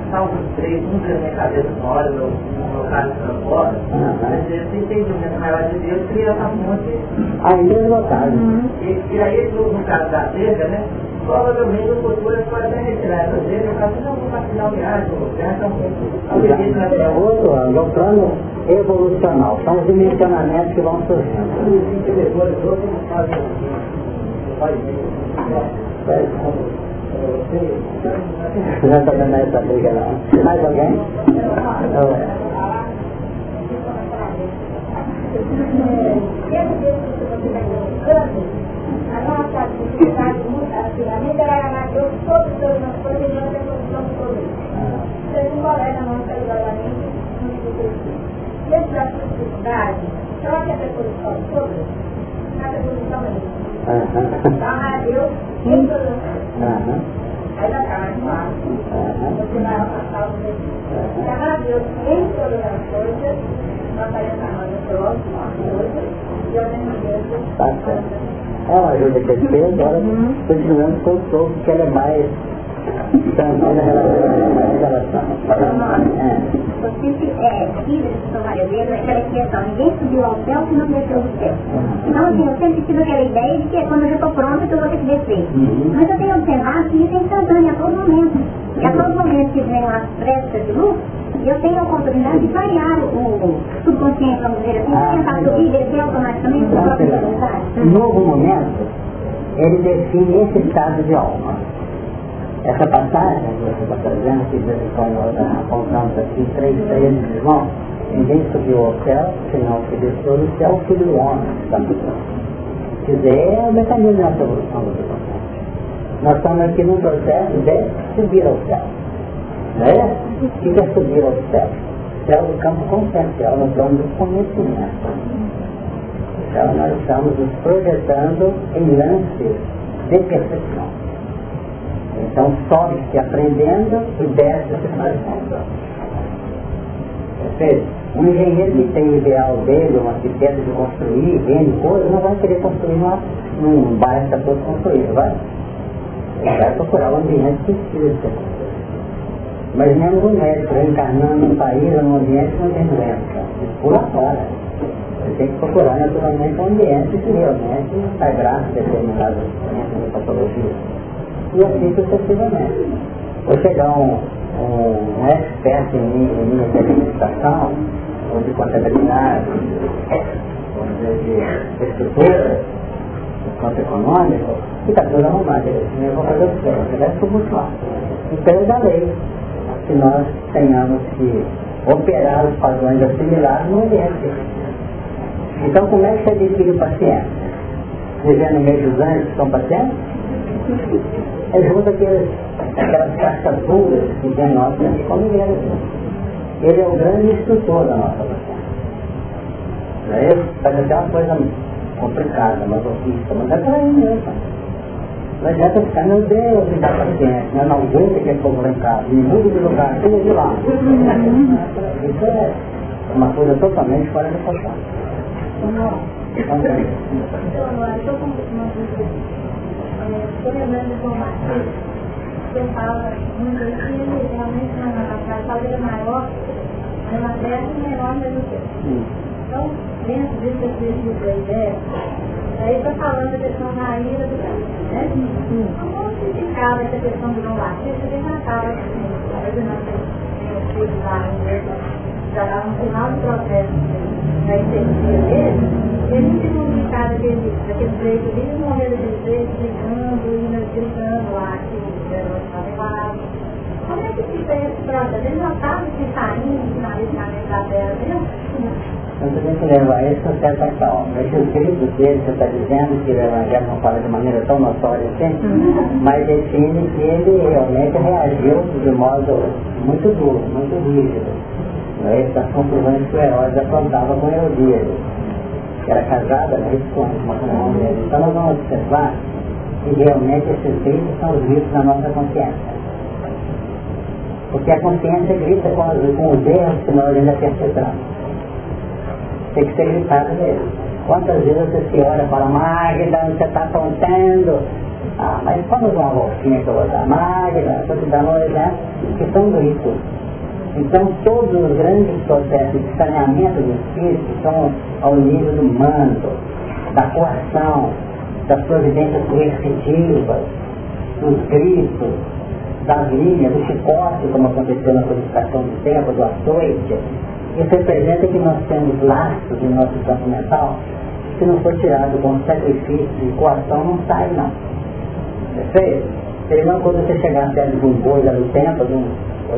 do salvo três, um na minha cabeça hora, no, no caso de transporte, mas esse entendimento maior de Deus cria essa fonte. Ainda é locado. E, e aí, no caso da cerca, né? Provavelmente o futuro pode até retirar essa cerca, falo, não, vou vacinar o viagem, É outro é um plano evolucional, são os dimensionamentos que vão surgindo. Não estou dando essa briga não. Mais alguém? Nossa um colega nosso aí, obviamente, e esse da dificuldade, só que a pessoa escolhe todas, a pessoa escolhe Aí já está mais fácil. Você vai passar o mesmo. Chamar a Deus em todas as coisas, nós amando o próximo, as coisas, e ao mesmo tempo. É uma ajuda que ele fez, agora continuando com o que ela é mais Você é de expressão, ninguém subiu ao céu se não desceu do céu. Então, assim, eu sempre tive aquela ideia de que quando eu já estou pronta, eu vou ter que descer. Mas eu tenho observado que isso é instantâneo a todo momento. E a todo momento que vem as prestas de luz, eu tenho a oportunidade de variar o subconsciente, vamos dizer assim, ah, tentar subir e descer automaticamente a própria vontade. Novo momento, ele define esse estado de alma. Essa passagem que você está trazendo, que de nós apontamos aqui, três três irmãos, ninguém subiu ao céu, senão que desceu do céu, o filho do homem, está Quer dizer, é o mecanismo da evolução do subconsciente. Nós estamos aqui num processo de subir ao céu. Né? O que é subir ao céu? Céu do campo consciencial, no plano do conhecimento. Então nós estamos nos projetando em lances de percepção. Então sobe-se aprendendo e desce-se fazendo. Um engenheiro que tem o ideal dele, um arquiteto de construir, N coisas, não vai querer construir numa, num bairro está todo construído, vai? Ele vai procurar o ambiente que precisa Mas mesmo o médico reencarnando num país ou num ambiente que não tem doença, pula fora. Você tem que procurar naturalmente um ambiente que realmente está graças a determinadas doenças de patologia. E assim sucessivamente. Vou chegar um, um, um expert em, linha de administração, ou de contabilidade, dizer, de estrutura, de conta econômica, e está tudo arrumado. Eu vou fazer o quê? Eu deve tumultuar. Então é da lei que nós tenhamos que operar os padrões assimilados no ambiente. Então como é que se adquire o paciente? Vivendo meio dos anjos que são pacientes? Ele junta aqueles, aquelas cascas duras que tem nós como igreja. Ele é o grande instrutor da nossa paciência. Não é isso? Pode ser uma coisa complicada, mas é para aí mesmo. Não adianta ficar, meu Deus, me dá paciência, não, não aguenta que é povo lá em casa, me muda de lugar, tira de lá. Isso é uma coisa totalmente fora da paixão. Então, estou uma lembrando de uma artigo que fala muito ele realmente na é maior, terra e menor mesmo tempo. Então, dentro desse exercício da ideia, aí está falando da questão da ira do né? Como se ficava essa questão do tem uma cara assim, não já dá um final do processo da energia dele, e a gente comunicava aquele, aquele trecho ali, no momento daquele trecho, gritando lá, que era uma Como é pronto, às vezes não estava se saindo, na letra dela, então você tem que levar isso com certa calma. Esses gritos dele, você está dizendo que o Evangelho não fala de maneira tão notória assim, uhum. mas define que ele realmente reagiu de modo muito duro, muito rígido. É? Essas conclusões que o Herodes apontava com Herodias, que era casada né, com uma mulher. Então nós vamos observar que realmente esses gritos são os gritos da nossa consciência. Porque a consciência grita com os, com os erros que nós ainda perpetramos tem que ser gritado mesmo. Quantas vezes você se olha e fala, Magda, você está contendo? Ah, mas vamos uma voltinha que eu vou dar, Magda, estou te dando um exemplo, que são gritos. Então todos os grandes processos de saneamento do espírito são ao nível do manto, da coação, das providências coercitivas, dos gritos, das linhas, do chicote, como aconteceu na codificação do tempo, do açoite, isso representa que nós temos laços em nosso campo mental que não for tirado com sacrifício e coação não sai não. Perfeito? Seria uma coisa você chegar perto de um boi lá no templo, de um,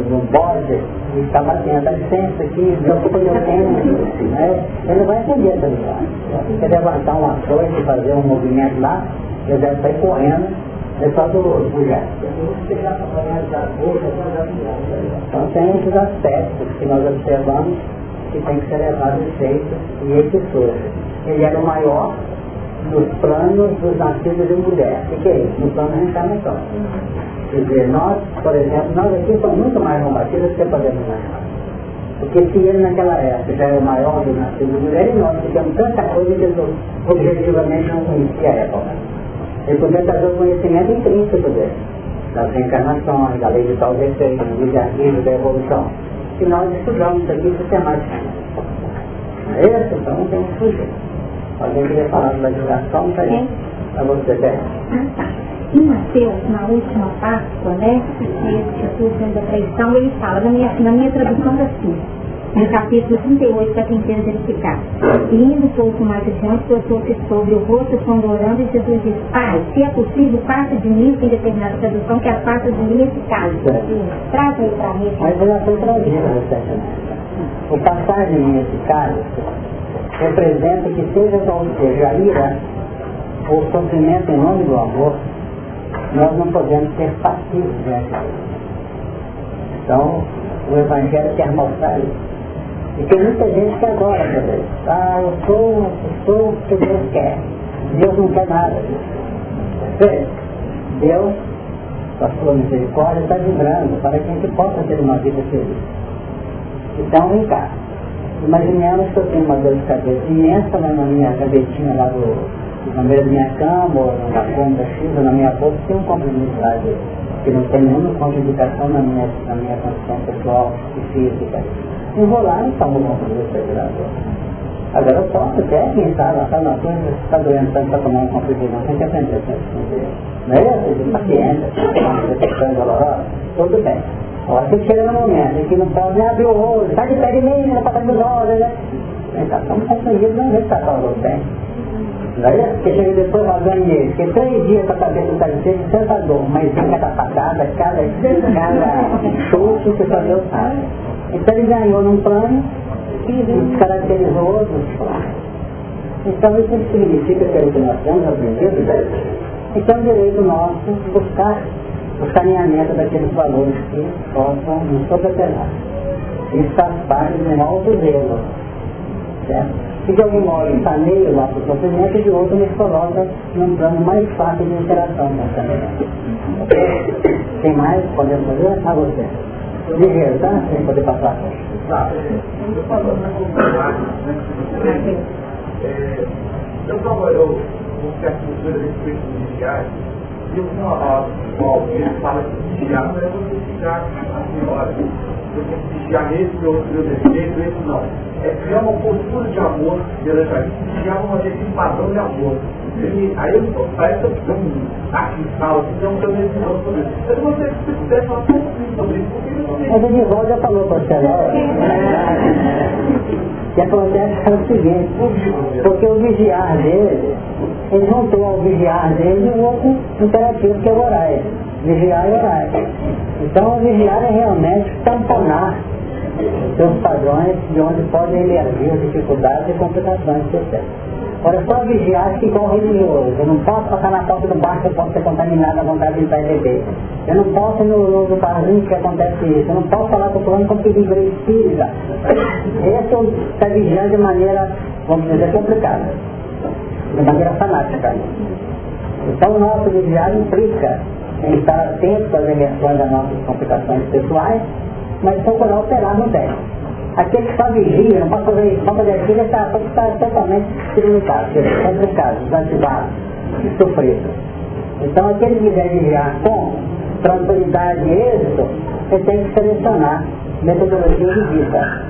de um bode, e ficar batendo, dá licença aqui, não foi eu tempo, né? Ele não vai entender essa linguagem. Se levantar uma coisa e fazer um movimento lá, ele deve sair correndo é só do, gesto. Então tem esses aspectos que nós observamos que tem que ser levado em feito e esse surge. Ele era o maior nos planos dos nascidos de mulher. O que é isso? No plano reencarnatório. Quer dizer, nós, por exemplo, nós aqui somos muito mais combatidos do que podemos imaginar. Porque se ele naquela época já era o maior dos nascidos de mulher, e nós ficamos tanta coisa que ele objetivamente não conhecia a época. Ele podia trazer o conhecimento intrínseco dele, das reencarnações, da lei de tal defeito, do livre da evolução. E nós estudamos aqui sistematicamente. É isso? Então tem que fugir. Alguém queria falar da divulgação? Tá aí. Para você, Bé. Ah, tá. Em Mateus, na última Páscoa, né, esse Jesus da traição, ele fala, na minha, na minha tradução da assim, no capítulo 38, para quem queira verificar. Indo um pouco mais adiante, postou-se sobre o rosto, sondorando, e Jesus diz, Pai, se é possível, passa de mim, em determinada tradução, que a passa de mim esse caso. Traz aí para mim. Mas já foi trazido recentemente. O passar de mim esse caso representa que seja qual seja a ira ou sofrimento em nome do amor, nós não podemos ser passivos diante Então, o Evangelho quer mostrar isso. E tem muita gente que agora, meu Deus, ah, eu sou, eu sou o que Deus quer. Deus não quer nada disso. Deus, com a sua misericórdia, está vibrando para que a gente possa ter uma vida feliz. Então, vem cá. Imaginemos que eu tenho uma dor de cabeça imensa na minha cabecinha lá do, na beira da minha cama, ou na ponta X, ou na minha boca, tem um comprimido lá de, que não tem nenhuma contraindicação na minha, na minha condição pessoal e física enrolar e toma uma coisa segurador. Agora eu posso até pensar, lá está na coisa, está doendo tanto para tomar um comprimido, tem que aprender a se Não é paciência, uma detecção dolorosa, tudo bem. Agora você chega no momento em que não pode nem abrir o olho, sai de pé de mim, não está fazendo olho, né? Então, estamos confundidos, não vê se está falando bem. Isso? Porque chega depois razão ele, porque três dias para saber que está dizendo, tanta dor, mas vem cada patada, cada, cada chute que só Deus sabe. Então ele ganhou num plano e descaracterizou outros planos. Então isso significa o que nós temos aprendido, então é direito nosso buscar o saneamento daqueles valores que possam nos sobrepelar. Isso faz parte de um alto zelo. Certo? Se de algum modo saneia o nosso sofrimento, de outro nos coloca num plano mais fácil de interação com o saneamento. Tem mais? Podemos fazer? A você ligeiro, tá? Sem poder passar. Tá. Eu trabalhou com certa cultura a respeito dos vigiais, e o alguém fala que vigiar não é você vigiar a senhora, você tem que vigiar esse ou outro defeito, esse não. É criar uma postura de amor perante a gente, vigiar uma um padrão de amor. E aí eu parece que um aqui fala, que não tem visão sobre isso. Eu não sei se você puder falar um pouquinho sobre isso, porque mas o Divaldo já falou para você agora. Que acontece é o seguinte, porque o vigiar dele, ele juntou ao vigiar dele um outro imperativo que é o orar. Vigiar e orar. Então, vigiar é realmente tamponar seus padrões de onde podem emergir dificuldades e complicações processo. Agora, só vigiar que igual religioso. Eu não posso passar na porta do barco, eu posso ser contaminado à vontade de e beber. Eu não posso no, no barzinho que acontece isso. Eu não posso falar com o plano com perigo espírita. Esse está vigiando de maneira, vamos dizer, complicada. De maneira fanática. Então, o nosso vigiar implica em estar atento às emersões das nossas complicações pessoais, mas procurar operar no bem. Aquele que só vigia, não pode fazer isso, pode fazer aquilo, está, está totalmente limitado, complicado, desativado, sofrido. Então aquele que quiser vigiar com tranquilidade e êxito, ele tem que selecionar metodologia de vida.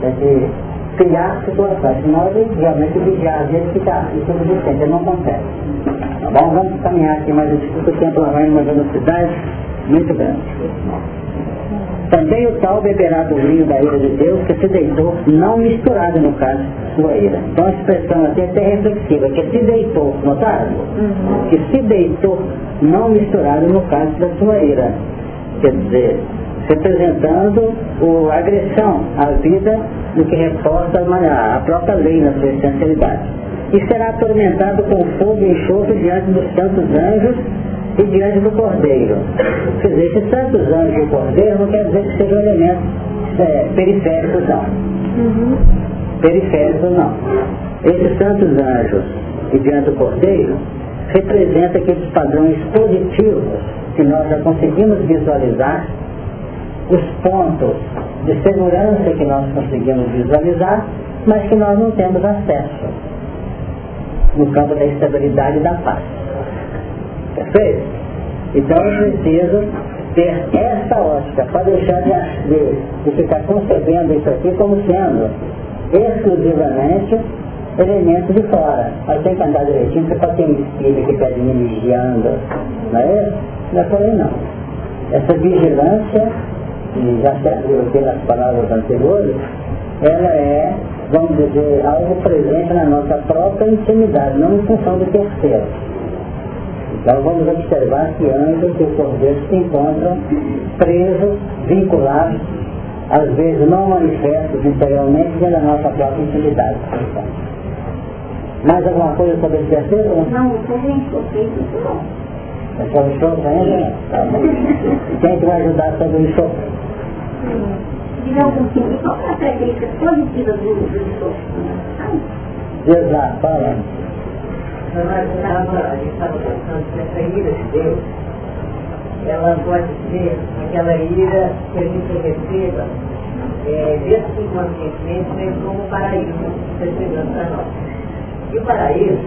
Tem que criar situações, senão ele realmente vigiar, às vezes fica insubsistente, ele não consegue. Tá bom? Vamos caminhar aqui mais um pouco, o tempo vai em uma velocidade muito grande. Também o tal beberá do vinho da ira de Deus que se deitou, não misturado no caso, sua ira. Então a expressão aqui é até reflexiva, que se deitou, notaram? Uhum. Que se deitou, não misturado no caso da sua ira. Quer dizer, representando o, a agressão à vida do que reporta a própria lei na sua essencialidade. E será atormentado com fogo e enxofre diante dos santos anjos e diante do cordeiro. Quer dizer, esses santos anjos e o cordeiro não quer dizer que sejam elementos é, periféricos, não. Uhum. Periféricos, não. Esses santos anjos e diante do cordeiro representa aqueles padrões positivos que nós já conseguimos visualizar, os pontos de segurança que nós conseguimos visualizar, mas que nós não temos acesso no campo da estabilidade e da paz. Perfeito? Então eu preciso ter essa ótica para deixar de, de, de ficar concebendo isso aqui como sendo exclusivamente elementos de fora. Mas tem que andar direitinho, porque pode ter um espírito que está vigiando, não é isso? Não é não. Essa vigilância, e já serviu aqui nas palavras anteriores, ela é, vamos dizer, algo presente na nossa própria intimidade, não em função do terceiro. Então vamos observar que anjos e cordeiros se encontram presos, vinculados, às vezes não manifestos interiormente pela nossa própria intimidade. Mais alguma coisa sobre esse terceiro? Não, escutei isso não. É sobre o enxofre ainda? Quem que vai ajudar sobre o assim, é a do enxofre? Exato, fala a gente estava pensando que essa ira de Deus, ela pode ser aquela ira que a gente receba é, dentro inconscientemente mesmo como paraíso, chegando para nós. E o paraíso,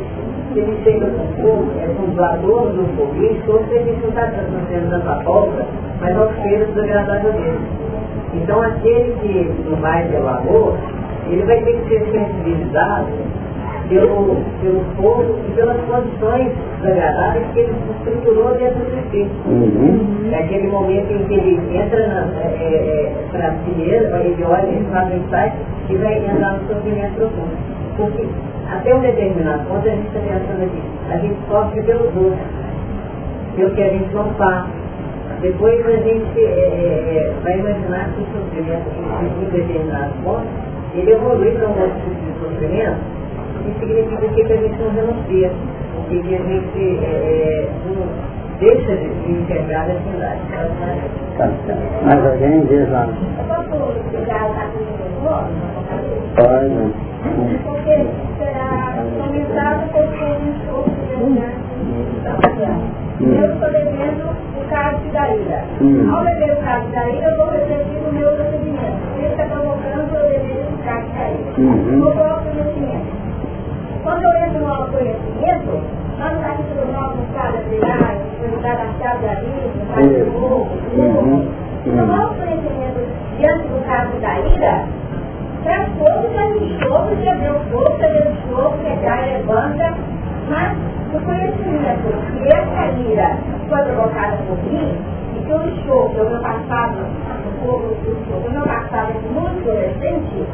se ele chega com fogo, é com doador do fogo, ou se gente não está na sua obra, mas aos cheiros do agradável dele. Então aquele que não vai ter o amor, ele vai ter que ser sensibilizado pelo, pelo fogo e pelas condições desagradáveis que ele estruturou dentro do espírito. Uhum. É aquele momento em que ele entra na, é, é, é para si mesmo, ele olha, ele faz insight e vai entrar no sofrimento profundo. Porque até um determinado ponto a gente está pensando aqui, a gente sofre pelo outros, pelo que a gente não faz. Depois a gente é, é, é vai imaginar que o sofrimento em determinado ponto, ele evolui para um outro tipo de sofrimento isso significa que a gente não renuncia, que a gente é, não deixa de enxergar a cidade. Tá, tá. Mas alguém diz lá. Posso pegar o Pode. Porque será comentado porque eu estou devendo o caso da ira. Hum. Ao beber o caso da ira, eu vou refletir no meu procedimento. Autoconhecimento, nós não estamos tudo nosso no cara virar, ajudar a chave vida, fazer o novo, No nosso conhecimento, diante do caso da ira, traz fogo, traz enxofre, quebrar o fogo, quebrar o enxofre, quebrar, levanta, mas o conhecimento que essa ira foi provocada por mim, e que o enxofre, o meu passado, o fogo, o meu passado muito adolescente,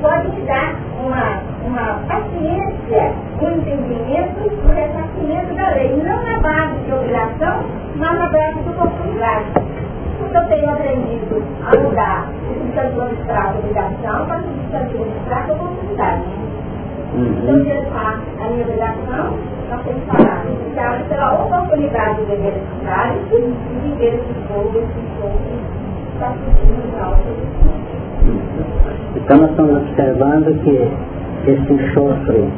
pode te dar uma, uma paciência, entendimento o reconhecimento da lei, não na base de obrigação, mas na base de oportunidade. Porque eu tenho aprendido a mudar de substante para obrigação para substante para oportunidade. Uhum. Então, pensar a minha obrigação, nós temos que falar, iniciada pela oportunidade de dever necessário e de viver esse fogo, esse que está surgindo na outra. Então, nós uhum. estamos observando que esse enxofre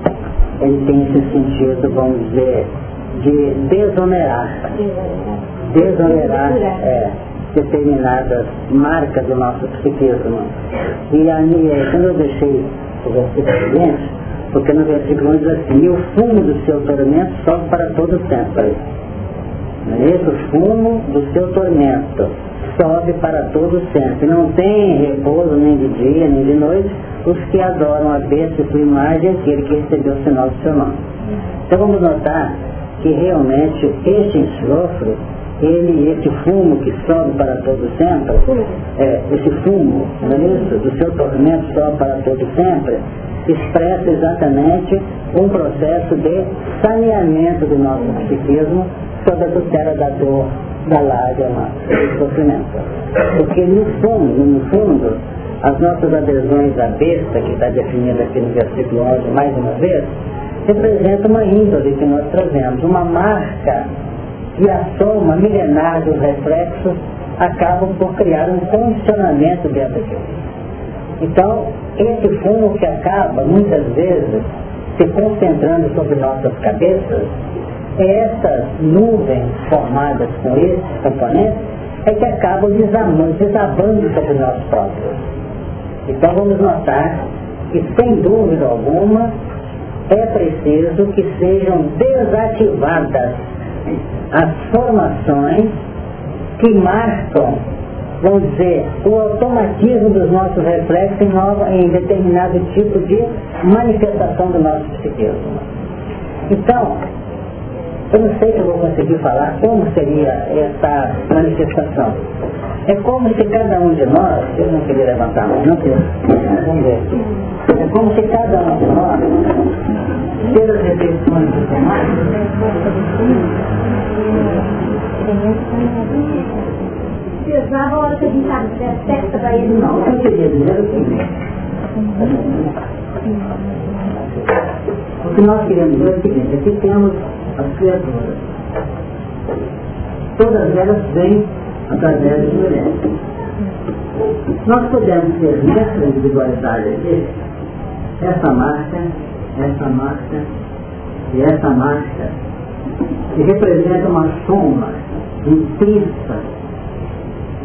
ele tem esse sentido, vamos dizer, de desonerar. Desonerar é, determinadas marcas do nosso psiquismo. E aí, quando eu deixei o versículo seguinte, porque no versículo 1 diz assim, e o fumo do seu tormento sobe para todo sempre. Não é fumo do seu tormento sobe para todo sempre. Não tem repouso nem de dia, nem de noite, os que adoram a besta e sua imagem, aquele que recebeu o sinal do seu nome. Então vamos notar que realmente este enxofre, ele, esse fumo que sobe para todo sempre, é, esse fumo, não é isso? Do seu tormento sobe para todo sempre, expressa exatamente um processo de saneamento do nosso psiquismo sob a tutela da dor, da lágrima, do sofrimento. Porque no fundo, no fundo, as nossas adesões à besta, que está definida aqui no versículo 11 mais uma vez, representa uma índole que nós trazemos, uma marca e a soma milenar dos reflexos acabam por criar um condicionamento dentro de Então, esse fumo que acaba, muitas vezes, se concentrando sobre nossas cabeças, essas nuvens formadas com esses componentes é que acabam desabando, desabando sobre nós próprios. Então vamos notar que, sem dúvida alguma, é preciso que sejam desativadas as formações que marcam, vamos dizer, o automatismo dos nossos reflexos em, nova, em determinado tipo de manifestação do nosso psiquismo. Então, eu não sei se eu vou conseguir falar como seria essa manifestação. É como se cada um de nós, eu não queria levantar a mão, não quero, vamos ver aqui. É como se cada um de nós, pelas reflexões do cenário, Pesava a hora que a gente acerta para ele. Não, eu queria dizer o seguinte. O que nós queremos dizer é o seguinte, aqui temos as criaturas. Todas elas vêm através de mulheres. Nós podemos ter nessa individualidade aqui, essa marca, essa marca e essa marca, que representa uma soma intrínseca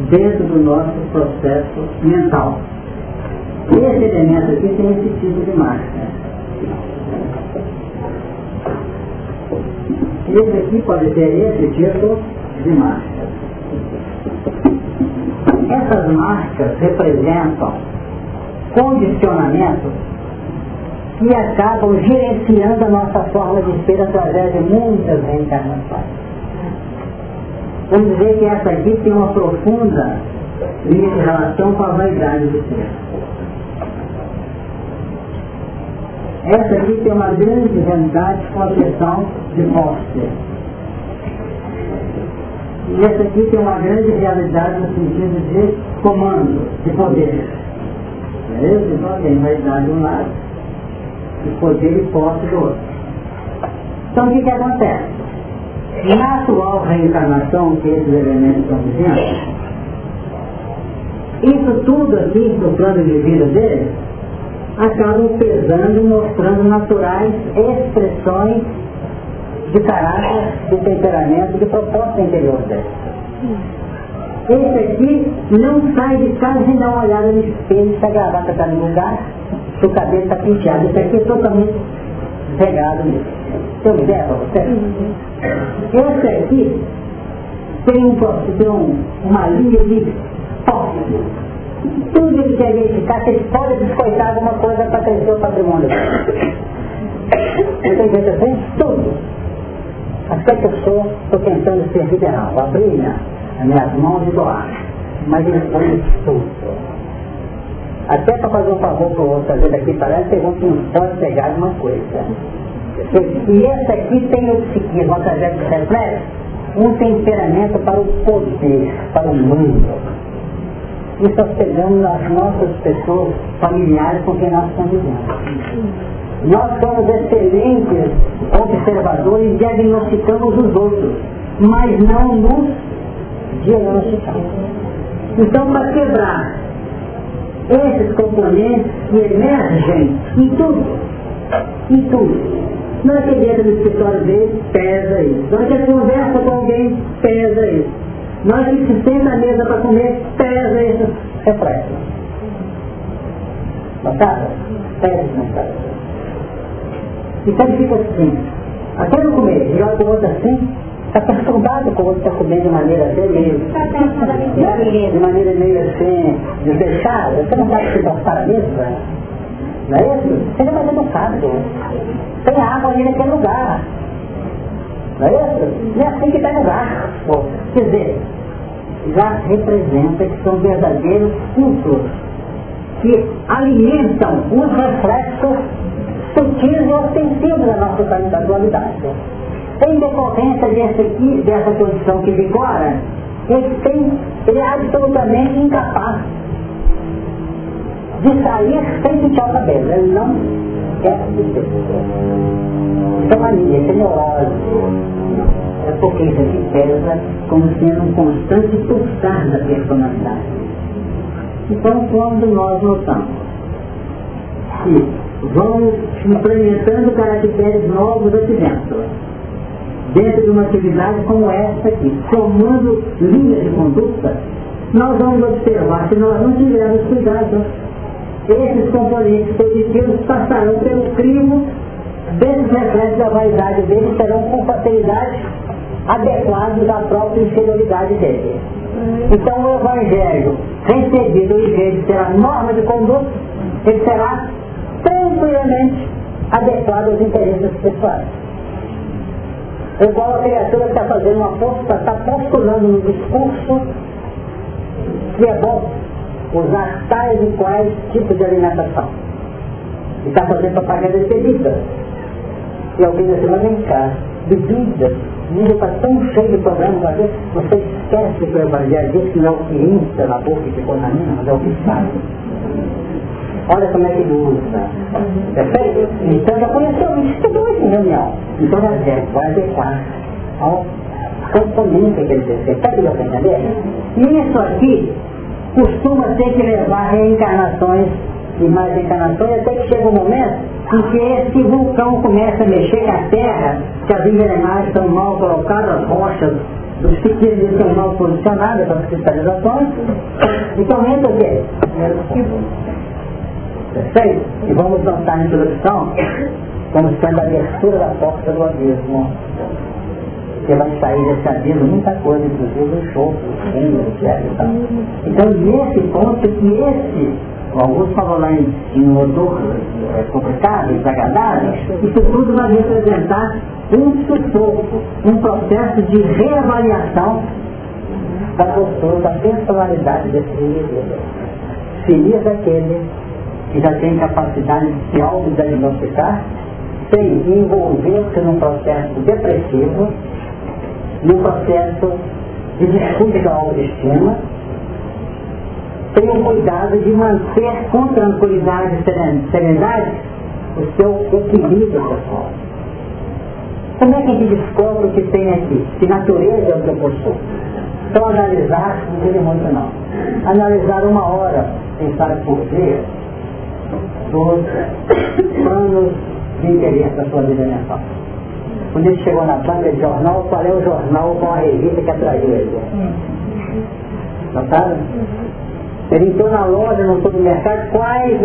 dentro do nosso processo mental. Esse elemento aqui tem esse tipo de marca. Esse aqui pode ter esse tipo de marca. Essas marcas representam condicionamentos que acabam gerenciando a nossa forma de ser através de muitas reencarnações. Vamos dizer que essa aqui tem uma profunda linha de relação com a vaidade do ser. Essa aqui tem uma grande realidade com a questão de morte. E essa aqui tem uma grande realidade no sentido de comando, de poder. Beleza? Então tem vaidade de um lado e poder e posse do outro. Então o que, que acontece? Na atual reencarnação que esses elementos estão dizendo, isso tudo aqui do plano de vida dele acabam pesando e mostrando naturais expressões de caráter, de temperamento, de proposta interior dele. Esse aqui não sai de casa sem dar uma olhada no espelho, se a gravata está no lugar, se o cabelo está penteado. Esse aqui é totalmente pegado nisso. Ideia você? Esse aqui tem, um, tem um, uma linha de posse tudo que quer verificar, vocês podem biscoitar alguma coisa para crescer o patrimônio. Não tem jeito assim? Tudo. Até que eu sou, estou tentando ser liberal, abrir minha, as minhas mãos e doar. Mas eles põem tudo. Até para fazer um favor para o outro, fazer daqui parece que não pode pegar uma coisa. E esse aqui tem o psiquismo, através do reflexo, um temperamento para o poder, para o mundo isso nós pegamos nas nossas pessoas familiares com quem nós convivemos. Nós somos excelentes observadores e diagnosticamos os outros, mas não nos diagnosticamos. Então, para quebrar esses componentes que emergem em tudo, em tudo, não é que dentro do escritório dele, pesa isso. Não é que conversa com alguém, pesa isso. Não é que se senta à mesa para comer, pesa isso. Reflexo. Notaram? Pesa isso, não então ele fica assim, até no comer, para o outro assim, está perturbado com o outro está comendo de maneira até meio, né? de maneira meio assim, desdeixada, você não pode se gostar a mesa, não é isso? Você não vai ser educado. Tem água ali naquele lugar. Não é isso? Não é assim que está no garfo. Quer dizer, já representa que são verdadeiros cultos que alimentam os reflexos sutis e ostensivos da nossa dualidade. Em decorrência desse aqui, dessa condição que vigora, ele, tem, ele é absolutamente incapaz de sair sem puxar o cabelo. Ele não quer ser. É mania, isso é. É porque isso aqui pesa como sendo um constante pulsar da personalidade. Então, quando nós notamos que vamos implementando caracteres novos aqui dentro, dentro de uma atividade como essa aqui, formando linhas de conduta, nós vamos observar que nós não tivermos cuidado esses componentes positivos passarão pelo crivo desses reflexos da vaidade deles serão com facilidade adequados à própria inferioridade dele. Então o Evangelho, recebido em vez de ser a norma de conduta, ele será tranquilamente adequado aos interesses pessoais. É igual a criatura que está fazendo uma força, está postulando no discurso que é bom usar tais e quais tipos de alimentação. E está fazendo propaganda de bebida. E alguém assim, vem cá, bebida, o mundo está tão cheio de problemas, às vezes você esquece que o Evangelho diz que não é o que insta na boca que contamina, mas é o que sai. Olha como é que usa. Perfeito? Então já conheceu isso, tudo isso em reunião. Então já vai adequar ao componente que ele deseja. Está tudo entender? E isso aqui costuma ter que levar reencarnações e mais encarnações, até que chega um momento em que esse vulcão começa a mexer com a terra, que as engrenagens estão mal colocadas, as rochas dos pequenos estão mal posicionadas para as cristalizações, então entra o quê? Perfeito? E vamos notar na introdução como sendo a abertura da porta do abismo porque vai sair desse abismo muita coisa, inclusive o enxofre, o sangue, etc. Então, nesse ponto que esse, o Augusto falou lá em, em odor é, complicado, desagradável, isso tudo vai representar um sufoco, um processo de reavaliação da postura, da personalidade desse indivíduo. Feliz aquele que já tem capacidade de se autodiagnosticar sem envolver-se num processo depressivo no processo de disputa da autoestima, tenham cuidado de manter com tranquilidade e serenidade o seu equilíbrio pessoal. Como é que a gente descobre o que tem aqui? Que natureza é o que eu possuo? Então analisar não tem muito não. Analisar uma hora, pensar por dia, dos planos de interesse da sua vida mental. Quando ele chegou na banca de jornal, qual é o jornal com a revista que atraiu ele? Notaram? Ele entrou na loja, no supermercado, quais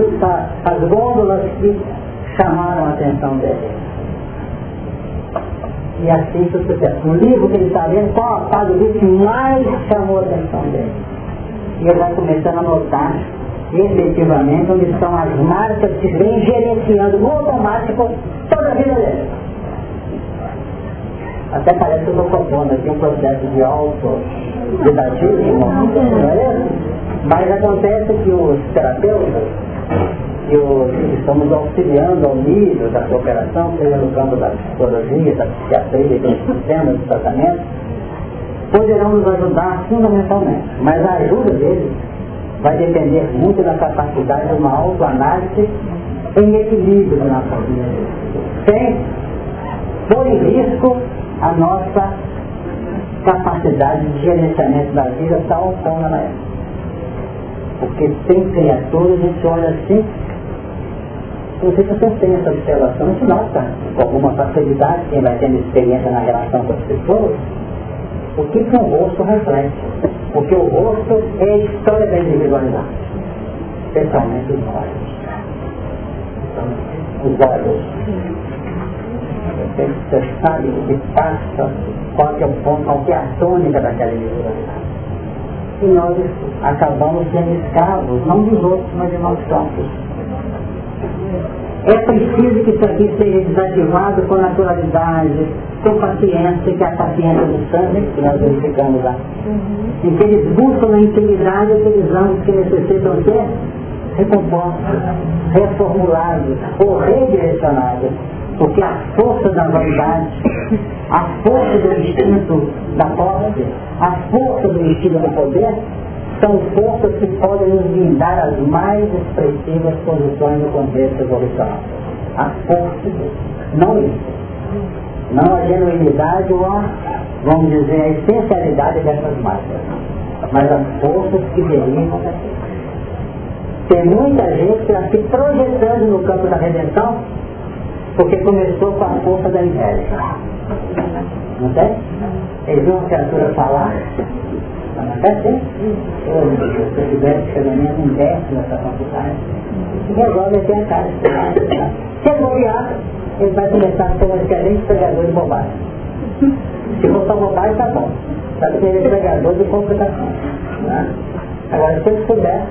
as gôndolas que chamaram a atenção dele. E assim sucede. O livro que ele está lendo, qual a parte do livro que mais chamou a atenção dele? E ele vai começando a notar efetivamente onde estão as marcas que vem gerenciando no automático toda a vida dele. Até parece que eu estou propondo aqui um processo de auto-didatismo, não é Mas acontece que os terapeutas, que, os, que estamos auxiliando ao nível da cooperação, seja no campo da psicologia, da psiquiatria, dos sistemas de tratamento, poderão nos ajudar fundamentalmente. Mas a ajuda deles vai depender muito da capacidade de uma autoanálise em equilíbrio na vida, sem pôr em risco a nossa capacidade de gerenciamento da vida tal como ela é. Porque tem criaturas, a gente olha assim, não sei se você tem essa observação, gente nota com alguma facilidade, quem vai tendo experiência na relação com as pessoas, o que, que um rosto reflete. Porque o rosto é a história da individualidade, especialmente os olhos. Os olhos. Você sabe o que passa, qual é o ponto, qual é a tônica daquela individualidade. E nós acabamos sendo escravos, não dos outros, mas de nós próprios. É preciso que isso aqui seja desativado com naturalidade, com paciência, que é a paciência do sangue, que nós verificamos lá. Uhum. Em que eles buscam na intimidade aqueles ângulos que necessitam ser recompostos, reformulados ou redirecionados. Porque a força da vaidade, a força do instinto da posse, a força do instinto do poder, são forças que podem nos blindar as mais expressivas posições no contexto evolucional. A força, não isso. Não a genuinidade ou a, vamos dizer, a essencialidade dessas marcas, mas as forças que derivam Tem muita gente que está se projetando no campo da redenção porque começou com a força da inveja. Não tem? Eles viram uma criatura falar, até tem. Se eu tivesse pelo menos um décimo nessa faculdade, resolve ter a cara. Se é bobear, ele vai começar a ser um excelente pregador de bobagem. Se for só bobagem, tá bom. Sabe que ele é pregador de computação. Né? Agora, se ele puder,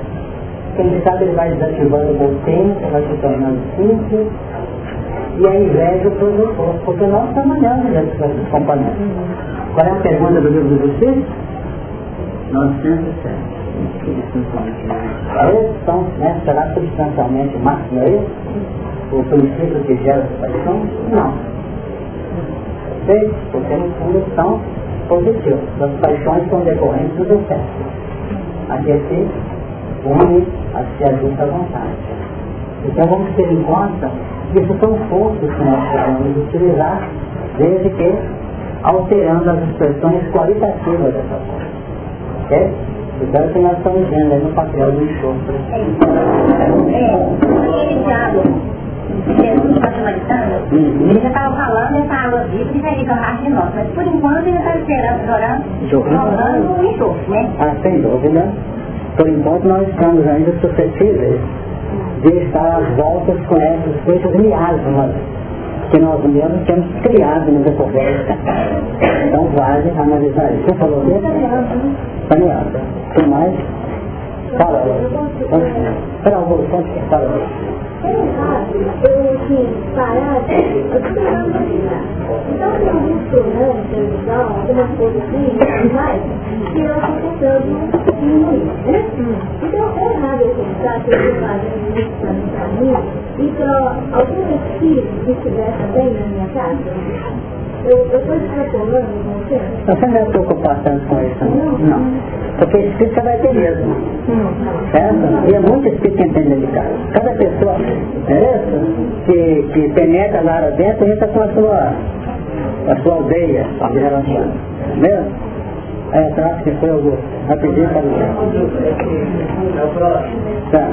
quem sabe ele vai desativando o bom tempo, vai se tornando simples, e a inveja produtor, porque nós trabalhamos nesses componentes. Qual é a pergunta do livro de vocês? 907. Eles são, né, será substancialmente máximo, é isso? O princípio que gera as paixões? Não. Ok? Porque no fundo são positivos. As paixões são decorrentes dos excessos. Aqui aqui, une a se ajusta à vontade. Então vamos ter em conta isso são forças que nós podemos utilizar, desde que alterando as expressões qualitativas dessa força. Ok? Então é o que nós estamos vendo aí no papel do enxofre. É, aquele diálogo Jesus está finalizando, uhum. ele já estava falando dessa água viva que seria jorrar de nós, mas por enquanto ele está esperando, jorando o enxofre, né? Ah, sem dúvida. Por enquanto nós estamos ainda suscetíveis de estar às voltas com essas coisas miasmas que nós mesmos temos criado no decorrer. Então vale analisar isso. Você falou mesmo? Caminhada. Tem mais? Fala. Espera um pouco, fala. É eu assim, parar de observar Então tem programas de televisão, algumas coisas assim, mais, que eu estou tentando diminuir, né? Então é errado eu pensar que eu estou fazendo isso para mim, para mim, e para alguns filhos que estiver também na minha casa. Eu estou extrapolando com você? Você não vai preocupar tanto com isso, não. não. Porque espírito você vai ter mesmo. Certo? E é muito espírito que entende de casa. Cada pessoa é que, que penetra lá dentro, entra com a sua, a sua aldeia de relação. Mesmo? É, tá, que foi o rapidinho o Tá.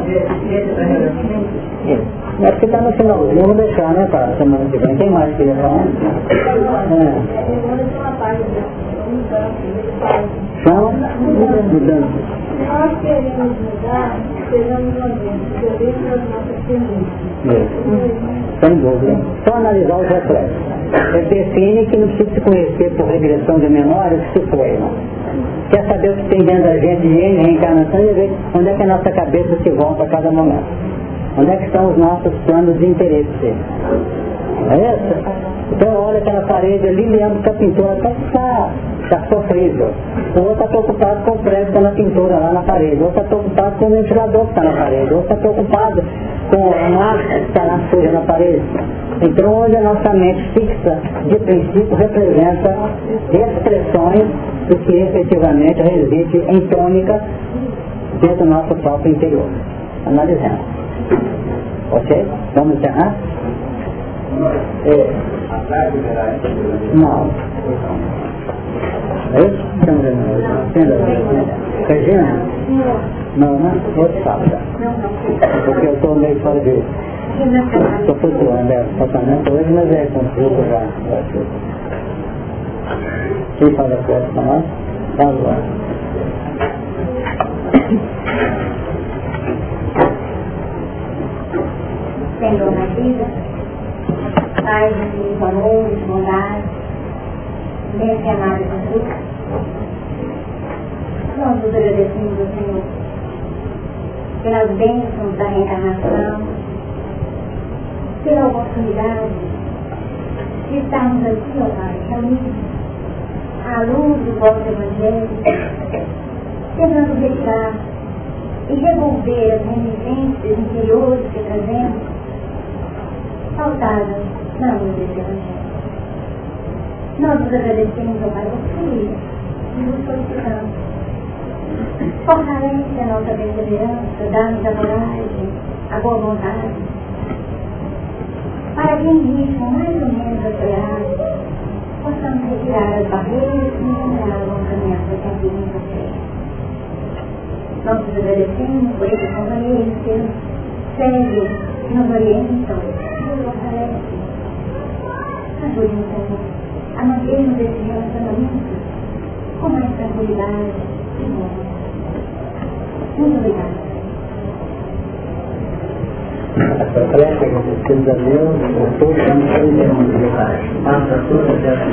É porque está no finalzinho, vamos deixar, né, para semana que vem. Tem mais que ia falar? É. São mudanças. Nós queremos mudar, sejamos honestos, das nossas tendências. Sem dúvida. Só analisar os reflexos. Ele define que não precisa se conhecer por regressão de memórias que se foi, não. Quer saber o que tem dentro da gente de reencarnação e ver onde é que a nossa cabeça se volta a cada momento. Onde é que estão os nossos planos de interesse? É isso? Então olha aquela parede ali, lembra que a pintura está tá, tá sofrível. O outro está preocupado com o prédio está na pintura lá na parede. O outro está preocupado com o ventilador que está na parede. O outro está preocupado com a máscara que está na suja na parede. Então onde a nossa mente fixa, de princípio, representa expressões do que efetivamente reside em tônica dentro do nosso próprio interior. Analisando. Ok? Vamos encerrar? É, a Não. É isso? Estamos vendo. Regina? Não, né? Outro sábado. Porque eu estou meio fora de... Estou flutuando, é tratamento hoje, mas é confuso já. Quem fala com para nós? Vamos lá. Senhor na vida, Pai de amor, de bondade, bem amado Jesus, nós nos agradecemos ao Senhor pelas bênçãos da reencarnação, pela oportunidade de estarmos aqui, ó Pai, reunidos à luz do vosso Evangelho, tentando deixar e revolver as reminiscências interiores que trazemos, pautadas na luz desse Evangelho. Nós nos agradecemos ao Pai por e nos solicitamos. Fortalece a nossa perseverança, dá-nos a coragem, a boa vontade, para que ritmo mais ou menos acelerado, possamos retirar as barreiras que nos entravam caminhar para a vida em você. Nós nos agradecemos por esses companheiros que sérios, que nos orientam, nos fortalecem. Ajude-nos, Senhor, a mantermos esse relacionamento com mais tranquilidade e bom. Muito obrigada. Presta agradecidos a Deus por todos os que Faça toda essa